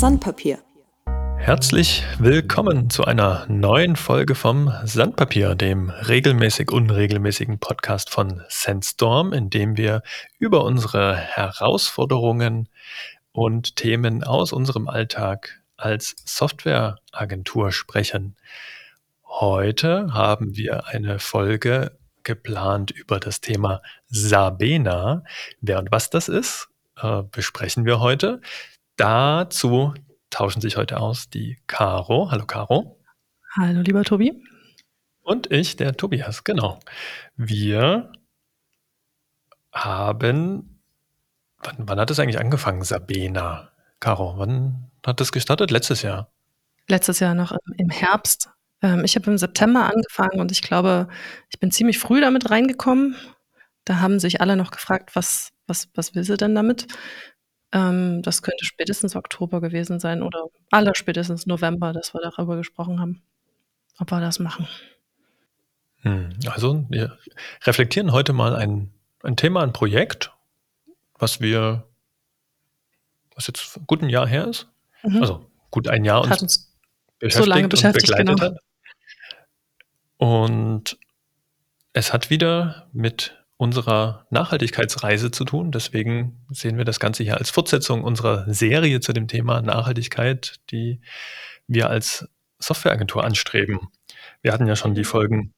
Sandpapier. Herzlich willkommen zu einer neuen Folge vom Sandpapier, dem regelmäßig unregelmäßigen Podcast von Sandstorm, in dem wir über unsere Herausforderungen und Themen aus unserem Alltag als Softwareagentur sprechen. Heute haben wir eine Folge geplant über das Thema Sabena. Wer und was das ist, äh, besprechen wir heute. Dazu tauschen sich heute aus die Caro. Hallo Caro. Hallo lieber Tobi. Und ich, der Tobias, genau. Wir haben, wann, wann hat es eigentlich angefangen, Sabena? Caro, wann hat das gestartet? Letztes Jahr. Letztes Jahr noch im Herbst. Ähm, ich habe im September angefangen und ich glaube, ich bin ziemlich früh damit reingekommen. Da haben sich alle noch gefragt, was, was, was will sie denn damit? Ähm, das könnte spätestens Oktober gewesen sein oder aller spätestens November, dass wir darüber gesprochen haben, ob wir das machen. Hm, also wir reflektieren heute mal ein, ein Thema, ein Projekt, was wir, was jetzt gut ein Jahr her ist. Mhm. Also gut ein Jahr uns, uns beschäftigt so lange beschäftigt, und begleitet genau. hat. Und es hat wieder mit unserer Nachhaltigkeitsreise zu tun. Deswegen sehen wir das Ganze hier als Fortsetzung unserer Serie zu dem Thema Nachhaltigkeit, die wir als Softwareagentur anstreben. Wir hatten ja schon die Folgen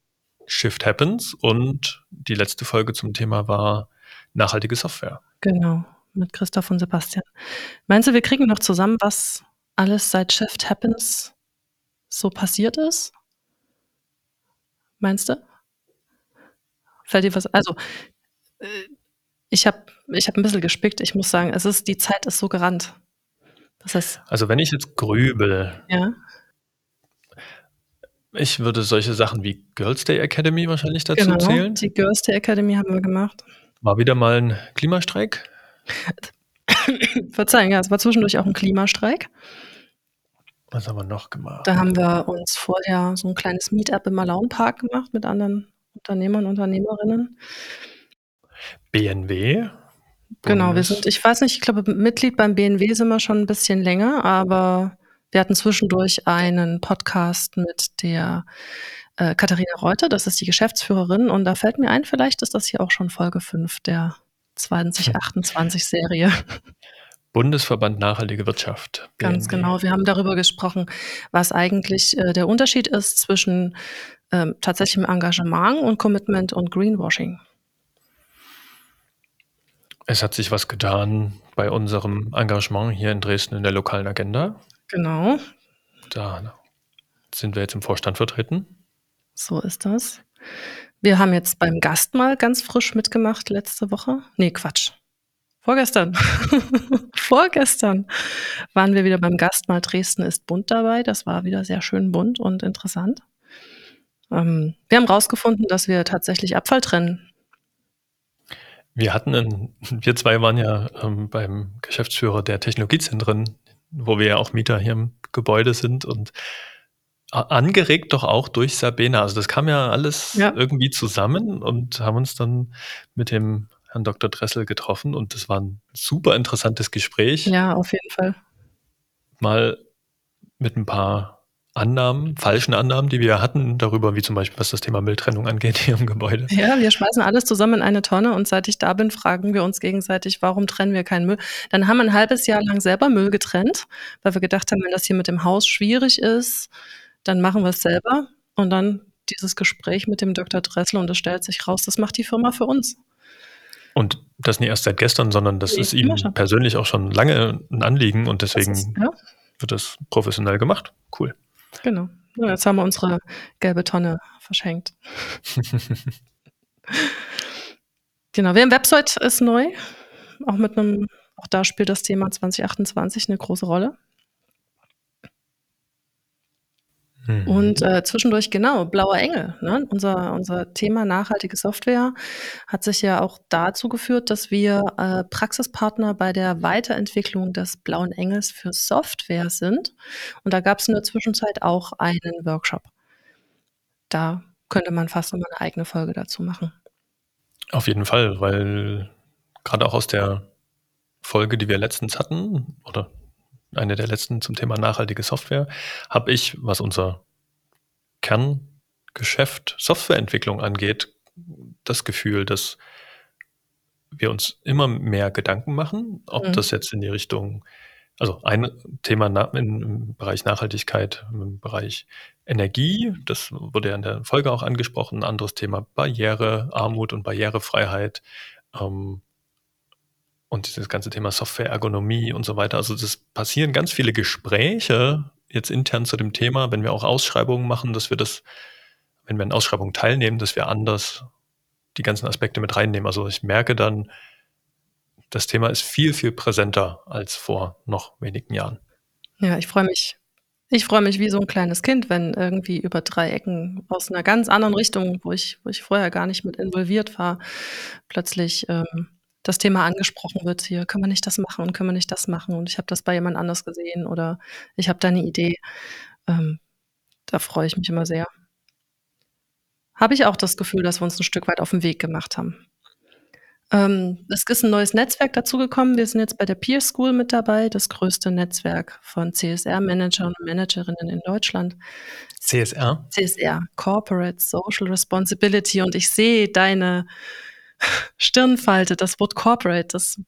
Shift Happens und die letzte Folge zum Thema war nachhaltige Software. Genau, mit Christoph und Sebastian. Meinst du, wir kriegen noch zusammen, was alles seit Shift Happens so passiert ist? Meinst du? Fällt dir was? Also, äh, ich habe ich hab ein bisschen gespickt. Ich muss sagen, es ist, die Zeit ist so gerannt. Das heißt, also, wenn ich jetzt grübel, ja. ich würde solche Sachen wie Girls Day Academy wahrscheinlich dazu genau, zählen. Die Girls Day Academy haben wir gemacht. War wieder mal ein Klimastreik? Verzeihen, ja, es war zwischendurch auch ein Klimastreik. Was haben wir noch gemacht? Da haben wir uns vorher so ein kleines Meetup im Malaun Park gemacht mit anderen Unternehmern, Unternehmerinnen. BNW? Genau, wir sind, ich weiß nicht, ich glaube, Mitglied beim BNW sind wir schon ein bisschen länger, aber wir hatten zwischendurch einen Podcast mit der äh, Katharina Reuter, das ist die Geschäftsführerin, und da fällt mir ein, vielleicht ist das hier auch schon Folge 5 der 2028-Serie. Bundesverband Nachhaltige Wirtschaft. BNW. Ganz genau. Wir haben darüber gesprochen, was eigentlich äh, der Unterschied ist zwischen ähm, tatsächlichem Engagement und Commitment und Greenwashing. Es hat sich was getan bei unserem Engagement hier in Dresden in der lokalen Agenda. Genau. Da sind wir jetzt im Vorstand vertreten. So ist das. Wir haben jetzt beim Gast mal ganz frisch mitgemacht letzte Woche. Nee, Quatsch. Vorgestern. Vorgestern waren wir wieder beim Gast mal Dresden ist bunt dabei. Das war wieder sehr schön bunt und interessant. Ähm, wir haben herausgefunden, dass wir tatsächlich Abfall trennen. Wir hatten, einen, wir zwei waren ja ähm, beim Geschäftsführer der Technologiezentren, wo wir ja auch Mieter hier im Gebäude sind und angeregt doch auch durch Sabena. Also das kam ja alles ja. irgendwie zusammen und haben uns dann mit dem Herrn Dr. Dressel getroffen und das war ein super interessantes Gespräch. Ja, auf jeden Fall. Mal mit ein paar Annahmen, falschen Annahmen, die wir hatten, darüber, wie zum Beispiel, was das Thema Mülltrennung angeht hier im Gebäude. Ja, wir schmeißen alles zusammen in eine Tonne und seit ich da bin, fragen wir uns gegenseitig, warum trennen wir keinen Müll? Dann haben wir ein halbes Jahr lang selber Müll getrennt, weil wir gedacht haben, wenn das hier mit dem Haus schwierig ist, dann machen wir es selber. Und dann dieses Gespräch mit dem Dr. Dressel und es stellt sich raus, das macht die Firma für uns. Und das nicht erst seit gestern, sondern das nee, ist ihm persönlich auch schon lange ein Anliegen und deswegen das ist, ja. wird das professionell gemacht. Cool. Genau. Ja, jetzt haben wir unsere gelbe Tonne verschenkt. genau, wir haben Website ist neu. Auch mit einem, auch da spielt das Thema 2028 eine große Rolle. Mhm. Und äh, zwischendurch, genau, Blauer Engel. Ne? Unser, unser Thema nachhaltige Software hat sich ja auch dazu geführt, dass wir äh, Praxispartner bei der Weiterentwicklung des Blauen Engels für Software sind. Und da gab es in der Zwischenzeit auch einen Workshop. Da könnte man fast nochmal eine eigene Folge dazu machen. Auf jeden Fall, weil gerade auch aus der Folge, die wir letztens hatten, oder eine der letzten zum Thema nachhaltige Software, habe ich, was unser Kerngeschäft Softwareentwicklung angeht, das Gefühl, dass wir uns immer mehr Gedanken machen, ob mhm. das jetzt in die Richtung, also ein Thema im Bereich Nachhaltigkeit, im Bereich Energie, das wurde ja in der Folge auch angesprochen, ein anderes Thema Barriere, Armut und Barrierefreiheit. Ähm, und dieses ganze Thema Software-Ergonomie und so weiter. Also es passieren ganz viele Gespräche jetzt intern zu dem Thema, wenn wir auch Ausschreibungen machen, dass wir das, wenn wir an Ausschreibungen teilnehmen, dass wir anders die ganzen Aspekte mit reinnehmen. Also ich merke dann, das Thema ist viel, viel präsenter als vor noch wenigen Jahren. Ja, ich freue mich. Ich freue mich wie so ein kleines Kind, wenn irgendwie über drei Ecken aus einer ganz anderen Richtung, wo ich, wo ich vorher gar nicht mit involviert war, plötzlich ähm, das Thema angesprochen wird, hier können wir nicht das machen und können wir nicht das machen und ich habe das bei jemand anders gesehen oder ich habe da eine Idee. Ähm, da freue ich mich immer sehr. Habe ich auch das Gefühl, dass wir uns ein Stück weit auf den Weg gemacht haben. Ähm, es ist ein neues Netzwerk dazugekommen. Wir sind jetzt bei der Peer School mit dabei, das größte Netzwerk von CSR-Managern und Managerinnen in Deutschland. CSR? CSR, Corporate Social Responsibility. Und ich sehe deine Stirnfalte, das Wort Corporate, das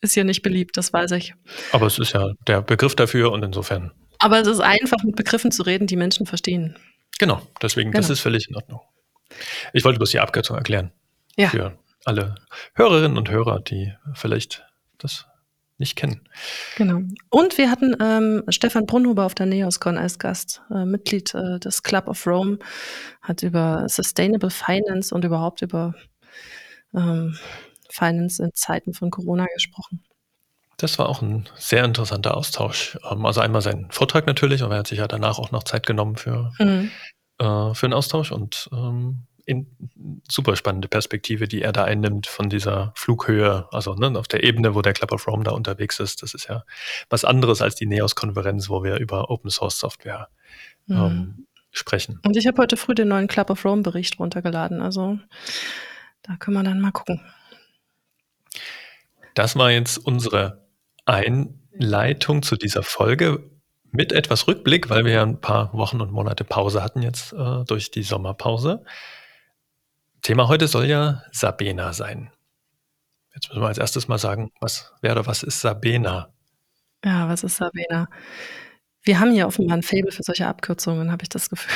ist hier nicht beliebt, das weiß ich. Aber es ist ja der Begriff dafür und insofern. Aber es ist einfach, mit Begriffen zu reden, die Menschen verstehen. Genau, deswegen, genau. das ist völlig in Ordnung. Ich wollte bloß die Abkürzung erklären. Ja. Für alle Hörerinnen und Hörer, die vielleicht das nicht kennen. Genau. Und wir hatten ähm, Stefan Brunhuber auf der NeosCon als Gast, äh, Mitglied äh, des Club of Rome, hat über Sustainable Finance und überhaupt über ähm, Finance in Zeiten von Corona gesprochen. Das war auch ein sehr interessanter Austausch. Ähm, also einmal sein Vortrag natürlich, aber er hat sich ja danach auch noch Zeit genommen für, mhm. äh, für einen Austausch und ähm, in, super spannende Perspektive, die er da einnimmt von dieser Flughöhe, also ne, auf der Ebene, wo der Club of Rome da unterwegs ist. Das ist ja was anderes als die NEOS-Konferenz, wo wir über Open Source Software mhm. ähm, sprechen. Und ich habe heute früh den neuen Club of Rome Bericht runtergeladen. Also da können wir dann mal gucken. Das war jetzt unsere Einleitung zu dieser Folge mit etwas Rückblick, weil wir ja ein paar Wochen und Monate Pause hatten jetzt äh, durch die Sommerpause. Thema heute soll ja Sabena sein. Jetzt müssen wir als erstes mal sagen, was wäre, was ist Sabena? Ja, was ist Sabena? Wir haben hier offenbar ein Faible für solche Abkürzungen, habe ich das Gefühl.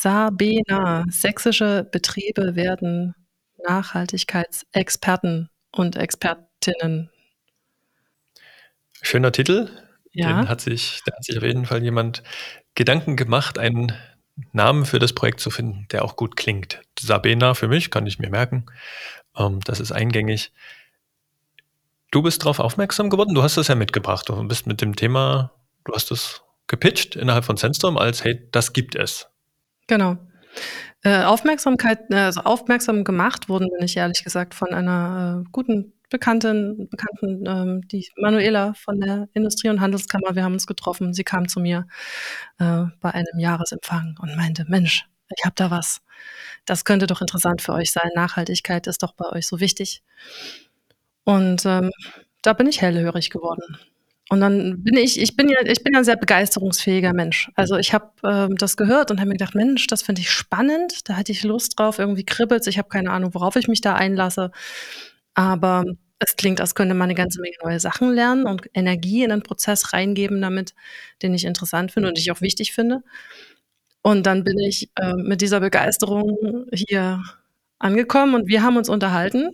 Sabena. Sächsische Betriebe werden Nachhaltigkeitsexperten und Expertinnen. Schöner Titel. Ja. Den hat sich, da hat sich auf jeden Fall jemand Gedanken gemacht, einen Namen für das Projekt zu finden, der auch gut klingt. Sabena für mich, kann ich mir merken. Ähm, das ist eingängig. Du bist darauf aufmerksam geworden, du hast das ja mitgebracht. Du bist mit dem Thema, du hast es gepitcht innerhalb von Sandstorm als, hey, das gibt es. Genau. Äh, Aufmerksamkeit, äh, also aufmerksam gemacht wurden, bin ich ehrlich gesagt, von einer äh, guten Bekannten, Bekannten ähm, die Manuela von der Industrie- und Handelskammer. Wir haben uns getroffen. Sie kam zu mir bei einem Jahresempfang und meinte, Mensch, ich habe da was. Das könnte doch interessant für euch sein. Nachhaltigkeit ist doch bei euch so wichtig. Und ähm, da bin ich hellhörig geworden. Und dann bin ich, ich bin ja, ich bin ja ein sehr begeisterungsfähiger Mensch. Also ich habe ähm, das gehört und habe mir gedacht, Mensch, das finde ich spannend, da hatte ich Lust drauf, irgendwie kribbelt ich habe keine Ahnung, worauf ich mich da einlasse. Aber es klingt, als könnte man eine ganze Menge neue Sachen lernen und Energie in einen Prozess reingeben damit, den ich interessant finde und ich auch wichtig finde. Und dann bin ich äh, mit dieser Begeisterung hier angekommen und wir haben uns unterhalten.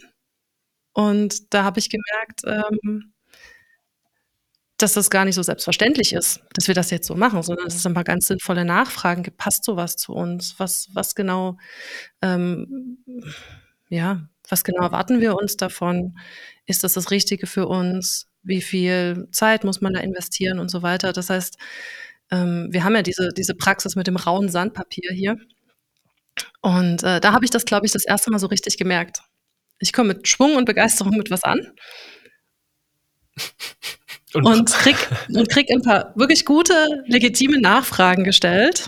Und da habe ich gemerkt, ähm, dass das gar nicht so selbstverständlich ist, dass wir das jetzt so machen, sondern dass es ein paar ganz sinnvolle Nachfragen gibt. Passt sowas zu uns? Was, was genau, ähm, ja, was genau erwarten wir uns davon? Ist das das Richtige für uns? Wie viel Zeit muss man da investieren und so weiter? Das heißt, ähm, wir haben ja diese, diese Praxis mit dem rauen Sandpapier hier. Und äh, da habe ich das, glaube ich, das erste Mal so richtig gemerkt. Ich komme mit Schwung und Begeisterung mit was an und, und, krieg, und krieg ein paar wirklich gute, legitime Nachfragen gestellt,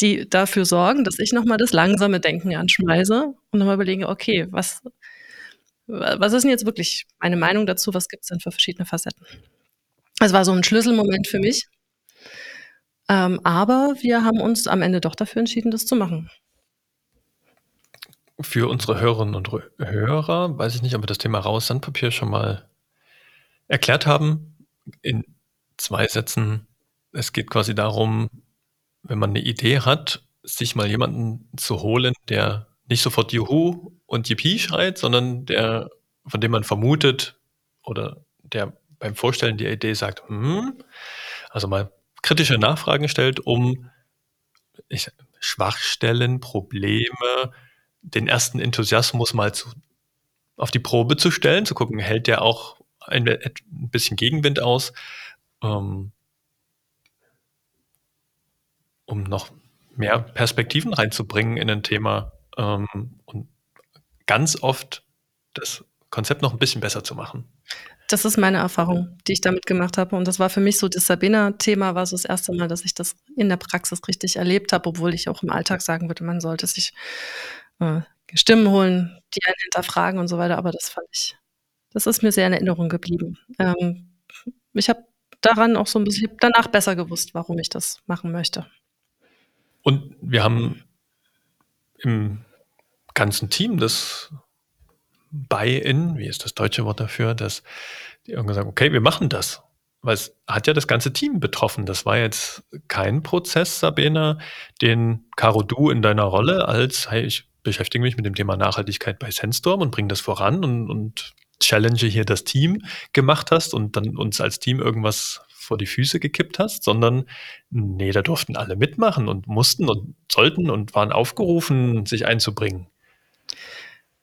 die dafür sorgen, dass ich nochmal das langsame Denken anschmeiße und nochmal überlege, okay, was, was ist denn jetzt wirklich meine Meinung dazu? Was gibt es denn für verschiedene Facetten? Es war so ein Schlüsselmoment für mich. Ähm, aber wir haben uns am Ende doch dafür entschieden, das zu machen. Für unsere Hörerinnen und Hörer weiß ich nicht, ob wir das Thema Raues Sandpapier schon mal erklärt haben. In zwei Sätzen. Es geht quasi darum, wenn man eine Idee hat, sich mal jemanden zu holen, der nicht sofort Juhu und Yippie schreit, sondern der, von dem man vermutet oder der beim Vorstellen der Idee sagt, hm, also mal kritische Nachfragen stellt, um ich, Schwachstellen, Probleme, den ersten Enthusiasmus mal zu, auf die Probe zu stellen, zu gucken, hält der auch ein, ein bisschen Gegenwind aus, ähm, um noch mehr Perspektiven reinzubringen in ein Thema ähm, und ganz oft das Konzept noch ein bisschen besser zu machen. Das ist meine Erfahrung, die ich damit gemacht habe. Und das war für mich so, das Sabina-Thema war so das erste Mal, dass ich das in der Praxis richtig erlebt habe, obwohl ich auch im Alltag sagen würde, man sollte sich äh, Stimmen holen, die einen hinterfragen und so weiter. Aber das fand ich, das ist mir sehr in Erinnerung geblieben. Ähm, ich habe daran auch so ein bisschen danach besser gewusst, warum ich das machen möchte. Und wir haben im ganzen Team das Buy-in, wie ist das deutsche Wort dafür, dass die irgendwie sagen, okay, wir machen das. Weil es hat ja das ganze Team betroffen. Das war jetzt kein Prozess, Sabina, den Caro du in deiner Rolle als, hey, ich beschäftige mich mit dem Thema Nachhaltigkeit bei Sandstorm und bringe das voran und, und challenge hier das Team gemacht hast und dann uns als Team irgendwas vor die Füße gekippt hast, sondern nee, da durften alle mitmachen und mussten und sollten und waren aufgerufen, sich einzubringen.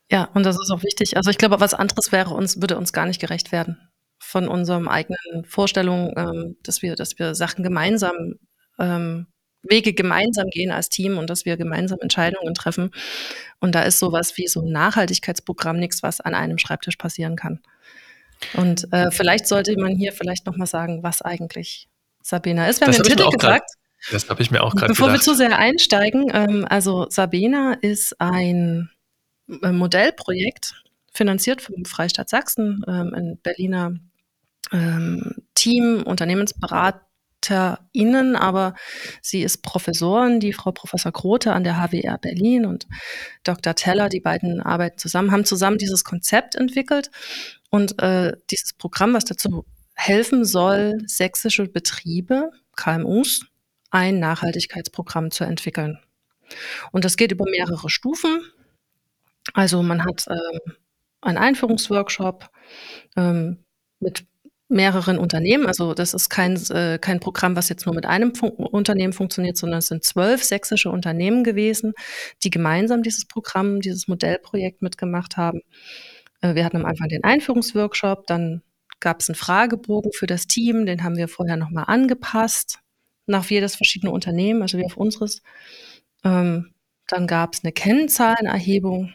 Ja, und das ist auch wichtig. Also ich glaube, was anderes wäre uns, würde uns gar nicht gerecht werden von unserem eigenen Vorstellungen, ähm, dass wir, dass wir Sachen gemeinsam, ähm, Wege gemeinsam gehen als Team und dass wir gemeinsam Entscheidungen treffen. Und da ist sowas wie so ein Nachhaltigkeitsprogramm nichts, was an einem Schreibtisch passieren kann. Und äh, vielleicht sollte man hier vielleicht nochmal sagen, was eigentlich Sabina ist. Wir das haben den Titel gesagt. Grad, das habe ich mir auch gerade Bevor gedacht. wir zu sehr einsteigen, ähm, also Sabina ist ein äh, Modellprojekt, finanziert vom Freistaat Sachsen, ähm, ein Berliner ähm, Team, UnternehmensberaterInnen, aber sie ist Professorin, die Frau Professor Grote an der HWR Berlin und Dr. Teller, die beiden arbeiten zusammen, haben zusammen dieses Konzept entwickelt und äh, dieses Programm, was dazu helfen soll, sächsische Betriebe, KMUs, ein Nachhaltigkeitsprogramm zu entwickeln. Und das geht über mehrere Stufen. Also man hat ähm, einen Einführungsworkshop ähm, mit mehreren Unternehmen. Also das ist kein, äh, kein Programm, was jetzt nur mit einem Fun Unternehmen funktioniert, sondern es sind zwölf sächsische Unternehmen gewesen, die gemeinsam dieses Programm, dieses Modellprojekt mitgemacht haben. Äh, wir hatten am Anfang den Einführungsworkshop, dann gab es einen Fragebogen für das Team, den haben wir vorher nochmal angepasst, nach jedes verschiedene Unternehmen, also wie auf unseres. Ähm, dann gab es eine Kennzahlenerhebung,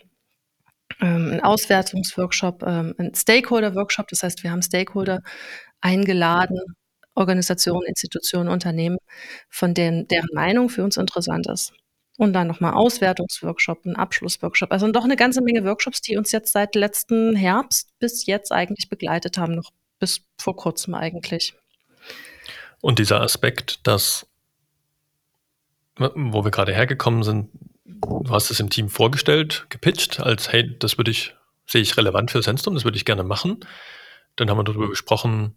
ähm, einen Auswertungsworkshop, ähm, einen Stakeholder-Workshop. Das heißt, wir haben Stakeholder eingeladen, Organisationen, Institutionen, Unternehmen, von denen deren Meinung für uns interessant ist. Und dann nochmal Auswertungsworkshop, ein Abschlussworkshop. Also doch eine ganze Menge Workshops, die uns jetzt seit letzten Herbst bis jetzt eigentlich begleitet haben, noch bis vor kurzem eigentlich. Und dieser Aspekt, dass, wo wir gerade hergekommen sind, du hast es im Team vorgestellt, gepitcht, als hey, das würde ich, sehe ich relevant für Sandstorm, das würde ich gerne machen. Dann haben wir darüber gesprochen,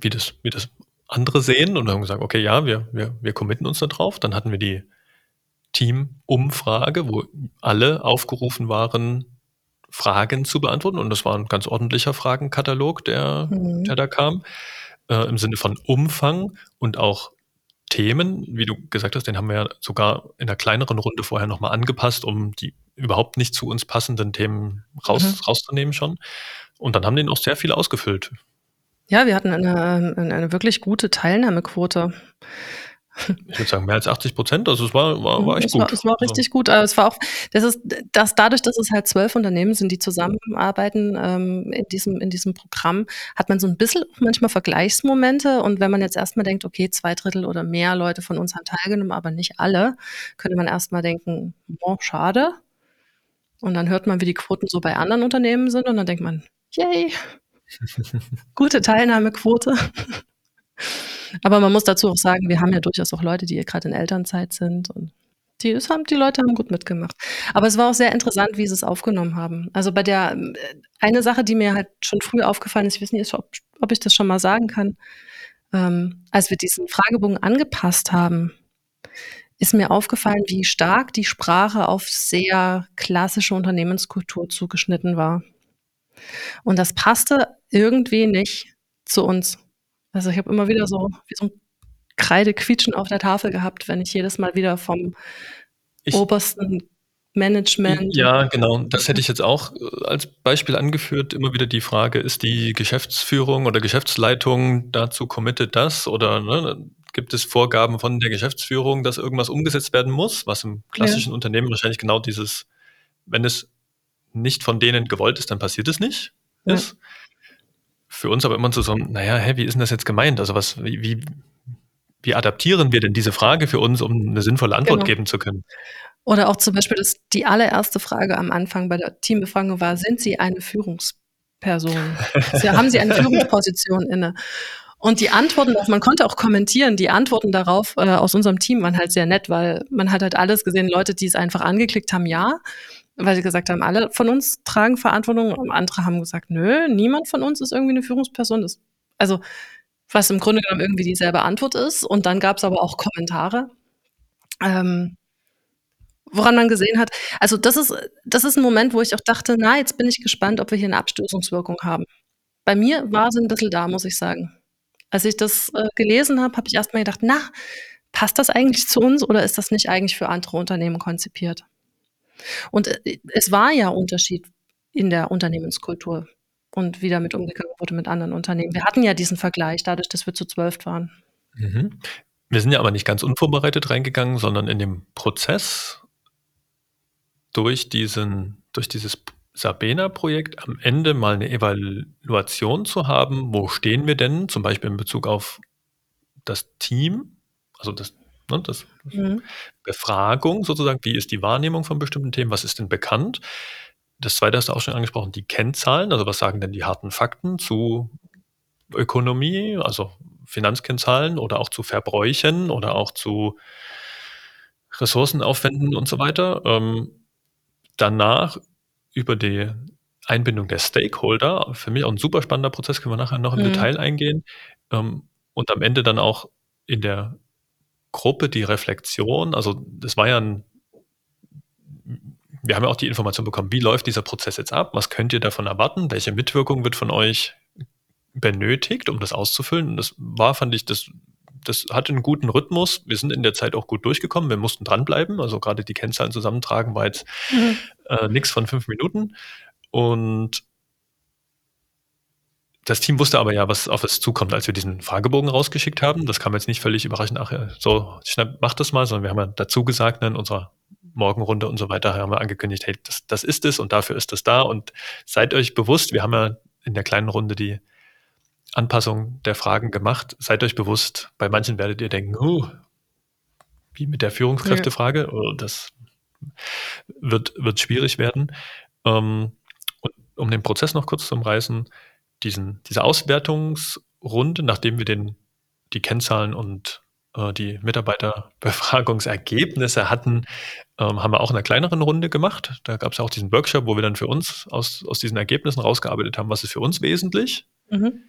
wie das, wie das andere sehen und haben gesagt, okay, ja, wir, wir, wir committen uns da drauf. Dann hatten wir die Team-Umfrage, wo alle aufgerufen waren, Fragen zu beantworten. Und das war ein ganz ordentlicher Fragenkatalog, der, mhm. der da kam, äh, im Sinne von Umfang und auch Themen, wie du gesagt hast, den haben wir ja sogar in einer kleineren Runde vorher nochmal angepasst, um die überhaupt nicht zu uns passenden Themen raus, mhm. rauszunehmen schon. Und dann haben den auch sehr viel ausgefüllt. Ja, wir hatten eine, eine wirklich gute Teilnahmequote. Ich würde sagen, mehr als 80 Prozent. Also es war, war, war echt es gut. War, es war richtig gut. Aber es war auch, das ist, dass dadurch, dass es halt zwölf Unternehmen sind, die zusammenarbeiten ähm, in, diesem, in diesem Programm, hat man so ein bisschen manchmal Vergleichsmomente. Und wenn man jetzt erstmal denkt, okay, zwei Drittel oder mehr Leute von uns haben teilgenommen, aber nicht alle, könnte man erstmal denken, oh, schade. Und dann hört man, wie die Quoten so bei anderen Unternehmen sind und dann denkt man, yay. gute Teilnahmequote. Aber man muss dazu auch sagen, wir haben ja durchaus auch Leute, die gerade in Elternzeit sind und die, haben, die Leute haben gut mitgemacht. Aber es war auch sehr interessant, wie sie es aufgenommen haben. Also bei der, äh, eine Sache, die mir halt schon früh aufgefallen ist, ich weiß nicht, ob, ob ich das schon mal sagen kann, ähm, als wir diesen Fragebogen angepasst haben, ist mir aufgefallen, wie stark die Sprache auf sehr klassische Unternehmenskultur zugeschnitten war. Und das passte irgendwie nicht zu uns. Also ich habe immer wieder so wie so ein Kreidequietschen auf der Tafel gehabt, wenn ich jedes Mal wieder vom ich, obersten Management. Ja, genau. Das hätte ich jetzt auch äh, als Beispiel angeführt. Immer wieder die Frage, ist die Geschäftsführung oder Geschäftsleitung dazu committed, das oder ne, gibt es Vorgaben von der Geschäftsführung, dass irgendwas umgesetzt werden muss, was im klassischen ja. Unternehmen wahrscheinlich genau dieses, wenn es nicht von denen gewollt ist, dann passiert es nicht, ja. ist. Für uns aber immer so, so, naja, hä, wie ist denn das jetzt gemeint? Also was, wie, wie, adaptieren wir denn diese Frage für uns, um eine sinnvolle Antwort genau. geben zu können? Oder auch zum Beispiel, dass die allererste Frage am Anfang bei der Teambefragung war, sind Sie eine Führungsperson? Sie, haben Sie eine Führungsposition inne? Und die Antworten, man konnte auch kommentieren, die Antworten darauf äh, aus unserem Team waren halt sehr nett, weil man hat halt alles gesehen, Leute, die es einfach angeklickt haben, ja, weil sie gesagt haben, alle von uns tragen Verantwortung. Und andere haben gesagt, nö, niemand von uns ist irgendwie eine Führungsperson. Das, also was im Grunde genommen irgendwie dieselbe Antwort ist. Und dann gab es aber auch Kommentare. Ähm, woran man gesehen hat, also das ist, das ist ein Moment, wo ich auch dachte, na, jetzt bin ich gespannt, ob wir hier eine Abstößungswirkung haben. Bei mir war sie ein bisschen da, muss ich sagen. Als ich das äh, gelesen habe, habe ich erstmal gedacht, na, passt das eigentlich zu uns oder ist das nicht eigentlich für andere Unternehmen konzipiert? Und äh, es war ja Unterschied in der Unternehmenskultur und wie damit umgegangen wurde mit anderen Unternehmen. Wir hatten ja diesen Vergleich, dadurch, dass wir zu zwölf waren. Mhm. Wir sind ja aber nicht ganz unvorbereitet reingegangen, sondern in dem Prozess durch diesen, durch dieses Sabena-Projekt am Ende mal eine Evaluation zu haben, wo stehen wir denn, zum Beispiel in Bezug auf das Team, also das, ne, das mhm. Befragung sozusagen, wie ist die Wahrnehmung von bestimmten Themen, was ist denn bekannt? Das zweite hast du auch schon angesprochen, die Kennzahlen, also was sagen denn die harten Fakten zu Ökonomie, also Finanzkennzahlen oder auch zu Verbräuchen oder auch zu Ressourcenaufwänden und so weiter. Ähm, danach über die Einbindung der Stakeholder, für mich auch ein super spannender Prozess, können wir nachher noch im mhm. Detail eingehen. Ähm, und am Ende dann auch in der Gruppe die Reflexion, also das war ja ein, wir haben ja auch die Information bekommen, wie läuft dieser Prozess jetzt ab, was könnt ihr davon erwarten, welche Mitwirkung wird von euch benötigt, um das auszufüllen. Und das war, fand ich, das das hatte einen guten Rhythmus. Wir sind in der Zeit auch gut durchgekommen. Wir mussten dranbleiben. Also gerade die Kennzahlen zusammentragen war jetzt mhm. äh, nichts von fünf Minuten. Und das Team wusste aber ja, was auf es zukommt, als wir diesen Fragebogen rausgeschickt haben. Das kam jetzt nicht völlig überraschend, ach so, schnell, mach das mal, sondern wir haben ja dazu gesagt, ne, in unserer Morgenrunde und so weiter haben wir angekündigt, hey, das, das ist es und dafür ist es da. Und seid euch bewusst, wir haben ja in der kleinen Runde die Anpassung der Fragen gemacht. Seid euch bewusst, bei manchen werdet ihr denken, oh, wie mit der Führungskräftefrage, oh, das wird, wird schwierig werden. Ähm, und um den Prozess noch kurz zu umreißen, diesen, diese Auswertungsrunde, nachdem wir den, die Kennzahlen und äh, die Mitarbeiterbefragungsergebnisse hatten, ähm, haben wir auch in einer kleineren Runde gemacht. Da gab es auch diesen Workshop, wo wir dann für uns aus, aus diesen Ergebnissen rausgearbeitet haben, was ist für uns wesentlich. Mhm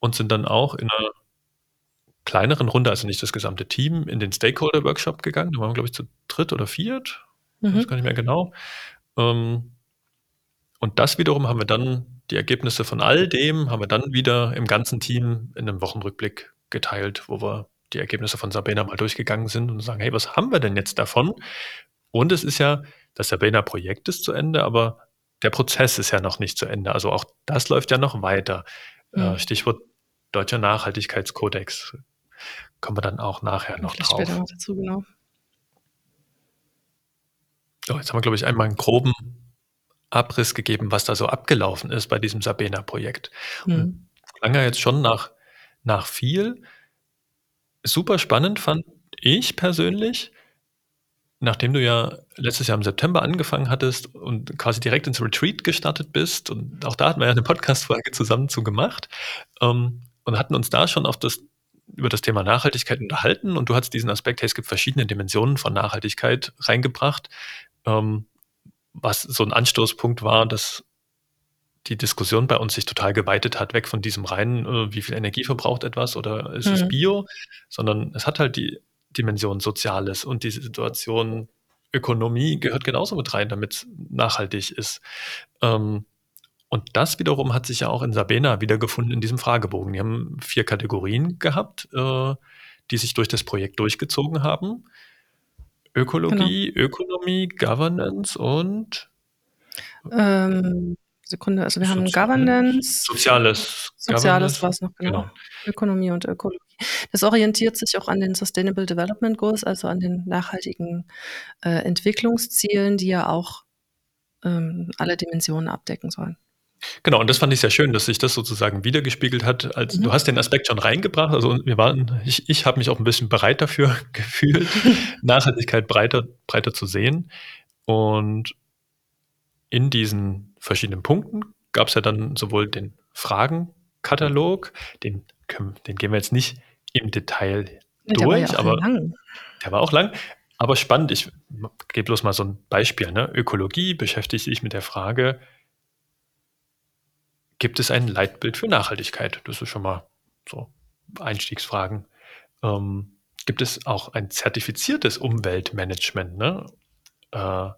und sind dann auch in einer kleineren Runde, also nicht das gesamte Team, in den Stakeholder-Workshop gegangen. Da waren wir, glaube ich, zu dritt oder viert. Mhm. Ich weiß gar nicht mehr genau. Ähm, und das wiederum haben wir dann, die Ergebnisse von all dem, haben wir dann wieder im ganzen Team in einem Wochenrückblick geteilt, wo wir die Ergebnisse von Sabena mal durchgegangen sind und sagen, hey, was haben wir denn jetzt davon? Und es ist ja, das Sabena-Projekt ist zu Ende, aber der Prozess ist ja noch nicht zu Ende. Also auch das läuft ja noch weiter. Mhm. Stichwort Deutscher Nachhaltigkeitskodex. Kommen wir dann auch nachher noch Vielleicht drauf. Später noch dazu, genau. So, jetzt haben wir, glaube ich, einmal einen groben Abriss gegeben, was da so abgelaufen ist bei diesem Sabena-Projekt. Mhm. Lange jetzt schon nach, nach viel. Super spannend fand ich persönlich, nachdem du ja letztes Jahr im September angefangen hattest und quasi direkt ins Retreat gestartet bist, und auch da hatten wir ja eine Podcast-Folge zusammen zu gemacht, ähm, und hatten uns da schon auf das, über das Thema Nachhaltigkeit unterhalten und du hast diesen Aspekt, hey, es gibt verschiedene Dimensionen von Nachhaltigkeit reingebracht, ähm, was so ein Anstoßpunkt war, dass die Diskussion bei uns sich total geweitet hat, weg von diesem reinen, äh, wie viel Energie verbraucht etwas oder ist es Mhm. Bio, sondern es hat halt die Dimension Soziales und diese Situation Ökonomie gehört genauso mit rein, damit es nachhaltig ist. Ähm, und das wiederum hat sich ja auch in Sabena wiedergefunden in diesem Fragebogen. Die haben vier Kategorien gehabt, äh, die sich durch das Projekt durchgezogen haben. Ökologie, Ökonomie, Governance und Ähm, Sekunde, also wir haben Sozial- Governance, Soziales. Soziales war es noch, genau. Genau. Ökonomie und Ökologie. Das orientiert sich auch an den Sustainable Development Goals, also an den nachhaltigen äh, Entwicklungszielen, die ja auch ähm, alle Dimensionen abdecken sollen. Genau, und das fand ich sehr schön, dass sich das sozusagen wiedergespiegelt hat. Als Mhm. du hast den Aspekt schon reingebracht. Also wir waren, ich, ich habe mich auch ein bisschen bereit dafür gefühlt, Nachhaltigkeit breiter, breiter zu sehen. Und in diesen verschiedenen Punkten gab es ja dann sowohl den Fragenkatalog, den, den gehen wir jetzt nicht im Detail der war ja durch, aber lang. der war auch lang, aber spannend. Ich gebe bloß mal so ein Beispiel. Ne? Ökologie beschäftigt sich mit der Frage, gibt es ein Leitbild für Nachhaltigkeit? Das ist schon mal so Einstiegsfragen. Ähm, gibt es auch ein zertifiziertes Umweltmanagement? Ne? Äh,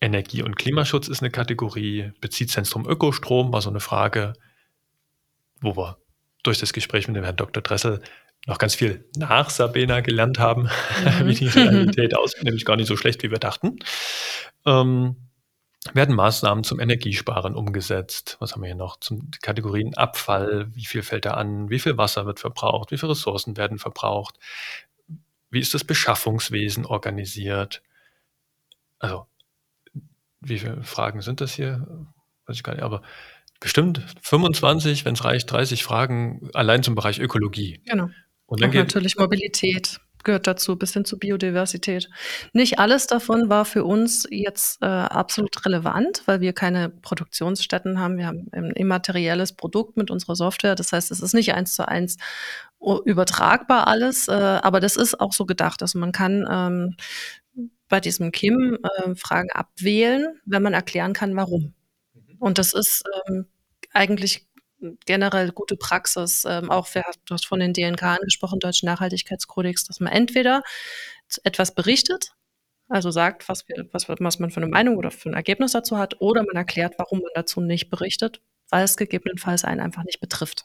Energie- und Klimaschutz ist eine Kategorie. Beziehtszentrum Ökostrom war so eine Frage, wo wir durch das Gespräch mit dem Herrn Dr. Dressel noch ganz viel nach Sabena gelernt haben, Mhm. wie die Realität aussieht, nämlich gar nicht so schlecht, wie wir dachten. Ähm, werden Maßnahmen zum Energiesparen umgesetzt? Was haben wir hier noch? Zum Kategorien Abfall, wie viel fällt da an? Wie viel Wasser wird verbraucht? Wie viele Ressourcen werden verbraucht? Wie ist das Beschaffungswesen organisiert? Also, wie viele Fragen sind das hier? Weiß ich gar nicht, aber bestimmt 25, wenn es reicht, 30 Fragen allein zum Bereich Ökologie. Genau. Und dann Auch geht, natürlich Mobilität gehört dazu, bis hin zu Biodiversität. Nicht alles davon war für uns jetzt äh, absolut relevant, weil wir keine Produktionsstätten haben. Wir haben ein immaterielles Produkt mit unserer Software. Das heißt, es ist nicht eins zu eins übertragbar alles, äh, aber das ist auch so gedacht. Also man kann ähm, bei diesem KIM äh, Fragen abwählen, wenn man erklären kann, warum. Und das ist ähm, eigentlich generell gute Praxis, ähm, auch wer, du von den DNK angesprochen, Deutschen Nachhaltigkeitskodex, dass man entweder etwas berichtet, also sagt, was, wir, was, was man für eine Meinung oder für ein Ergebnis dazu hat, oder man erklärt, warum man dazu nicht berichtet, weil es gegebenenfalls einen einfach nicht betrifft.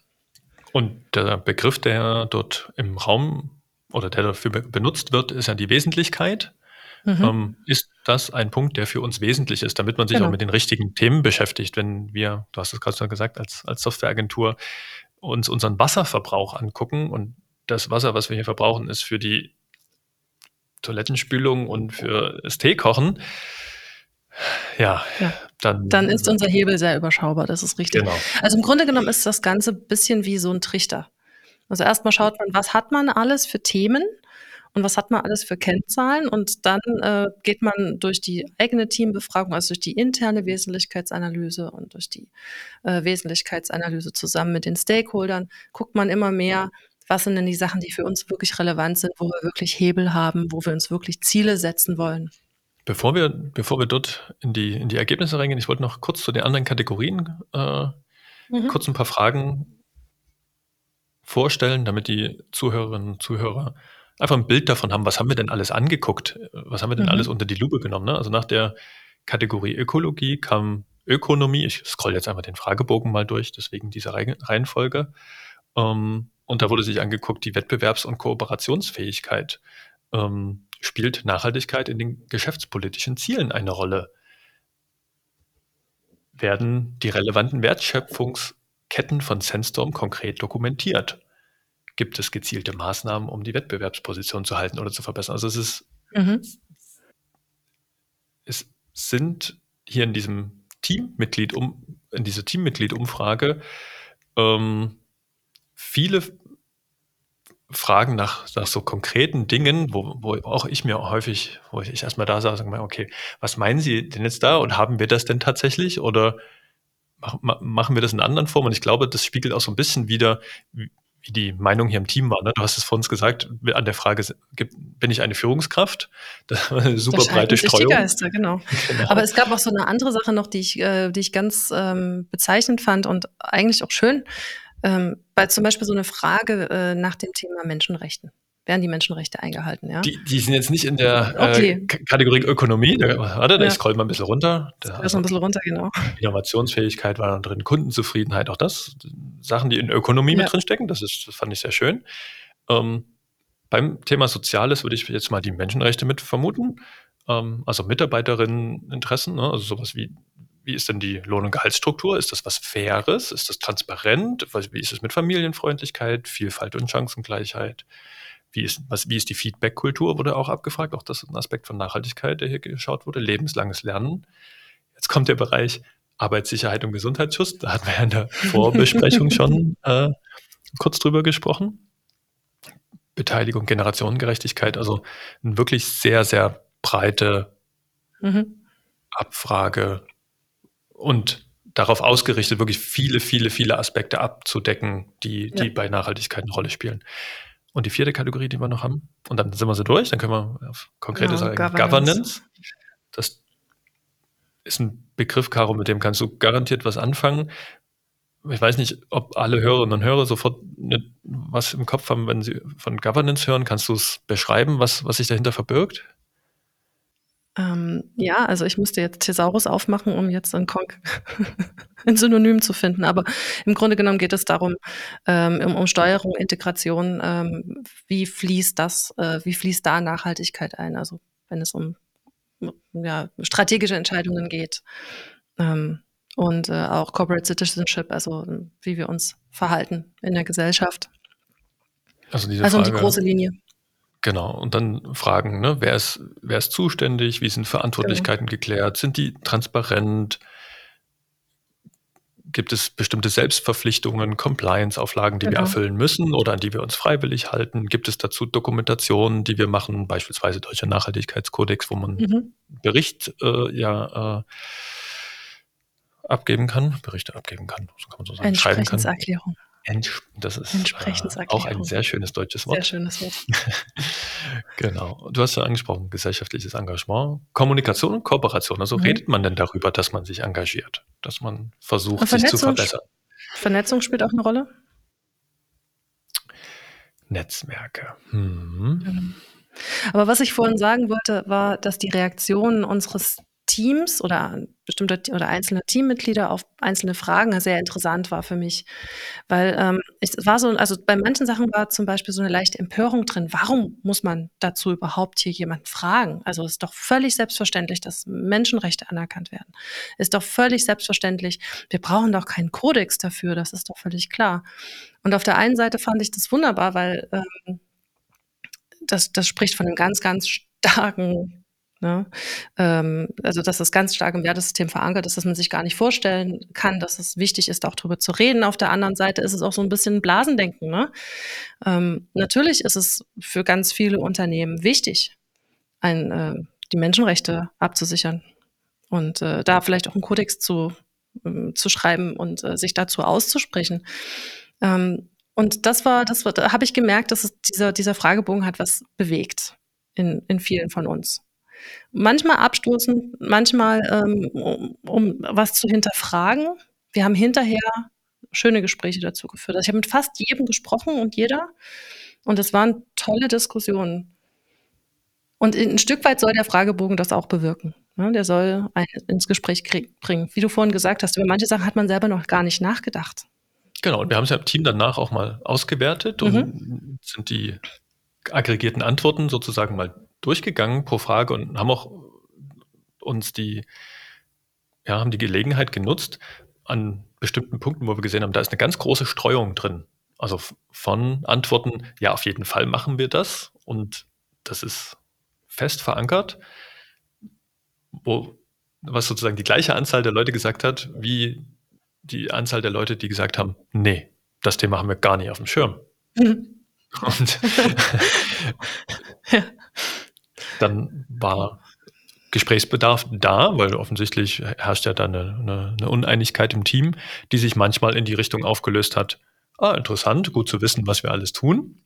Und der Begriff, der dort im Raum oder der dafür be benutzt wird, ist ja die Wesentlichkeit. Mhm. Ähm, ist das ein Punkt, der für uns wesentlich ist, damit man sich Genau. auch mit den richtigen Themen beschäftigt, wenn wir, du hast es gerade schon gesagt, als, als Softwareagentur uns unseren Wasserverbrauch angucken und das Wasser, was wir hier verbrauchen, ist für die Toilettenspülung und für das Teekochen. Ja, Ja. dann, Dann ist unser Hebel sehr überschaubar, das ist richtig. genau. Also im Grunde genommen ist das Ganze ein bisschen wie so ein Trichter. Also erstmal schaut man, was hat man alles für Themen und was hat man alles für Kennzahlen und dann äh, geht man durch die eigene Teambefragung, also durch die interne Wesentlichkeitsanalyse und durch die äh, Wesentlichkeitsanalyse zusammen mit den Stakeholdern, guckt man immer mehr, was sind denn die Sachen, die für uns wirklich relevant sind, wo wir wirklich Hebel haben, wo wir uns wirklich Ziele setzen wollen. Bevor wir, bevor wir dort in die, in die Ergebnisse reingehen, ich wollte noch kurz zu den anderen Kategorien äh, Mhm. kurz ein paar Fragen vorstellen, damit die Zuhörerinnen und Zuhörer einfach ein Bild davon haben, was haben wir denn alles angeguckt, was haben wir denn Mhm. alles unter die Lupe genommen. Ne? Also nach der Kategorie Ökologie kam Ökonomie. Ich scroll jetzt einfach den Fragebogen mal durch, deswegen diese Reihe- Reihenfolge. Ähm, und da wurde sich angeguckt, die Wettbewerbs- und Kooperationsfähigkeit. Ähm, spielt Nachhaltigkeit in den geschäftspolitischen Zielen eine Rolle? Werden die relevanten Wertschöpfungsketten von Sandstorm konkret dokumentiert? Gibt es gezielte Maßnahmen, um die Wettbewerbsposition zu halten oder zu verbessern? Also es ist, Mhm. es sind hier in diesem Teammitglied um, in dieser Teammitglied-Umfrage ähm, viele fragen nach, nach so konkreten Dingen, wo, wo auch ich mir häufig, wo ich erstmal da saß und sage, okay, was meinen Sie denn jetzt da und haben wir das denn tatsächlich oder mach, machen wir das in anderen Formen? Und ich glaube, das spiegelt auch so ein bisschen wieder, wie, die Meinung hier im Team war. Ne? Du hast es vor uns gesagt, an der Frage, bin ich eine Führungskraft? Das war eine super breite Streuung. Die Geister, genau. genau. Aber es gab auch so eine andere Sache noch, die ich, äh, die ich ganz ähm, bezeichnend fand und eigentlich auch schön. Ähm, bei zum Beispiel so eine Frage äh, nach dem Thema Menschenrechten werden die Menschenrechte eingehalten. Ja? Die, die sind jetzt nicht in der äh, okay. äh, Kategorie Ökonomie. Da, warte, da ja. scrollt mal ein bisschen runter. Da, also, ein bisschen runter, genau. Innovationsfähigkeit war da drin, Kundenzufriedenheit, auch das. Sachen, die in Ökonomie ja. mit drin stecken. Das, ist, das fand ich sehr schön. Ähm, beim Thema Soziales würde ich jetzt mal die Menschenrechte mit vermuten. Ähm, also Mitarbeiterinnen-Interessen, ne? also sowas wie wie ist denn die Lohn- und Gehaltsstruktur? Ist das was Faires? Ist das transparent? Wie ist es mit Familienfreundlichkeit, Vielfalt und Chancengleichheit? Wie ist, was, wie ist die Feedback-Kultur, wurde auch abgefragt. Auch das ist ein Aspekt von Nachhaltigkeit, der hier geschaut wurde. Lebenslanges Lernen. Jetzt kommt der Bereich Arbeitssicherheit und Gesundheitsschutz. Da hatten wir ja in der Vorbesprechung schon äh, kurz drüber gesprochen. Beteiligung, Generationengerechtigkeit, also eine wirklich sehr, sehr breite mhm. Abfrage und darauf ausgerichtet, wirklich viele, viele, viele Aspekte abzudecken, die, ja. die bei Nachhaltigkeit eine Rolle spielen. Und die vierte Kategorie, die wir noch haben, und dann sind wir so durch, dann können wir auf konkrete ja, sagen, Governance. Governance. Das ist ein Begriff, Caro, mit dem kannst du garantiert was anfangen. Ich weiß nicht, ob alle Hörerinnen und Hörer sofort was im Kopf haben, wenn sie von Governance hören. Kannst du es beschreiben, was, was sich dahinter verbirgt? Ähm, ja, also ich musste jetzt Thesaurus aufmachen, um jetzt ein, ein, Synonym zu finden. Aber im Grunde genommen geht es darum, ähm, um, um, Steuerung, Integration, ähm, wie fließt das, äh, wie fließt da Nachhaltigkeit ein? Also wenn es um ja, strategische Entscheidungen geht. Ähm, und äh, auch Corporate Citizenship, also wie wir uns verhalten in der Gesellschaft. Also, diese also um die große Linie. Genau, und dann fragen, ne, wer, ist, wer ist zuständig, wie sind Verantwortlichkeiten genau. geklärt, sind die transparent, gibt es bestimmte Selbstverpflichtungen, Compliance-Auflagen, die genau. wir erfüllen müssen oder an die wir uns freiwillig halten, gibt es dazu Dokumentationen, die wir machen, beispielsweise Deutscher Nachhaltigkeitskodex, wo man mhm. Bericht äh, ja äh, abgeben kann, Berichte abgeben kann, so kann man so sagen, schreiben kann. Entsch das ist äh, auch ein sehr schönes deutsches Wort. Sehr schönes Wort. genau. Du hast ja angesprochen, gesellschaftliches Engagement, Kommunikation und Kooperation. Also mhm. redet man denn darüber, dass man sich engagiert, dass man versucht, sich zu verbessern? Vernetzung spielt auch eine Rolle? Netzwerke. Mhm. Aber was ich vorhin sagen wollte, war, dass die Reaktionen unseres Teams oder bestimmte oder einzelne Teammitglieder auf einzelne Fragen sehr interessant war für mich. Weil ähm, es war so, also bei manchen Sachen war zum Beispiel so eine leichte Empörung drin. Warum muss man dazu überhaupt hier jemanden fragen? Also es ist doch völlig selbstverständlich, dass Menschenrechte anerkannt werden. Ist doch völlig selbstverständlich. Wir brauchen doch keinen Kodex dafür, das ist doch völlig klar. Und auf der einen Seite fand ich das wunderbar, weil ähm, das, das spricht von einem ganz, ganz starken Ne? Ähm, also, dass das ganz stark im Wertesystem verankert ist, dass man sich gar nicht vorstellen kann, dass es wichtig ist, auch darüber zu reden. Auf der anderen Seite ist es auch so ein bisschen Blasendenken. Ne? Ähm, natürlich ist es für ganz viele Unternehmen wichtig, ein, äh, die Menschenrechte abzusichern und äh, da vielleicht auch einen Kodex zu, äh, zu schreiben und äh, sich dazu auszusprechen. Ähm, und das war, das war, da habe ich gemerkt, dass es dieser, dieser Fragebogen hat was bewegt in, in vielen von uns manchmal abstoßend, manchmal ähm, um, um was zu hinterfragen. Wir haben hinterher schöne Gespräche dazu geführt. Also ich habe mit fast jedem gesprochen und jeder. Und es waren tolle Diskussionen. Und ein Stück weit soll der Fragebogen das auch bewirken. Ne? Der soll einen ins Gespräch bringen. Wie du vorhin gesagt hast, über manche Sachen hat man selber noch gar nicht nachgedacht. Genau, und wir haben es ja im Team danach auch mal ausgewertet und mhm. sind die aggregierten Antworten sozusagen mal durchgegangen pro Frage und haben auch uns die, ja, haben die Gelegenheit genutzt, an bestimmten Punkten, wo wir gesehen haben, da ist eine ganz große Streuung drin. Also von Antworten, ja, auf jeden Fall machen wir das und das ist fest verankert, wo, was sozusagen die gleiche Anzahl der Leute gesagt hat, wie die Anzahl der Leute, die gesagt haben, nee, das Thema haben wir gar nicht auf dem Schirm. Mhm. Und ja. Dann war Gesprächsbedarf da, weil offensichtlich herrscht ja da eine, eine, eine, Uneinigkeit im Team, die sich manchmal in die Richtung aufgelöst hat. Ah, interessant, gut zu wissen, was wir alles tun.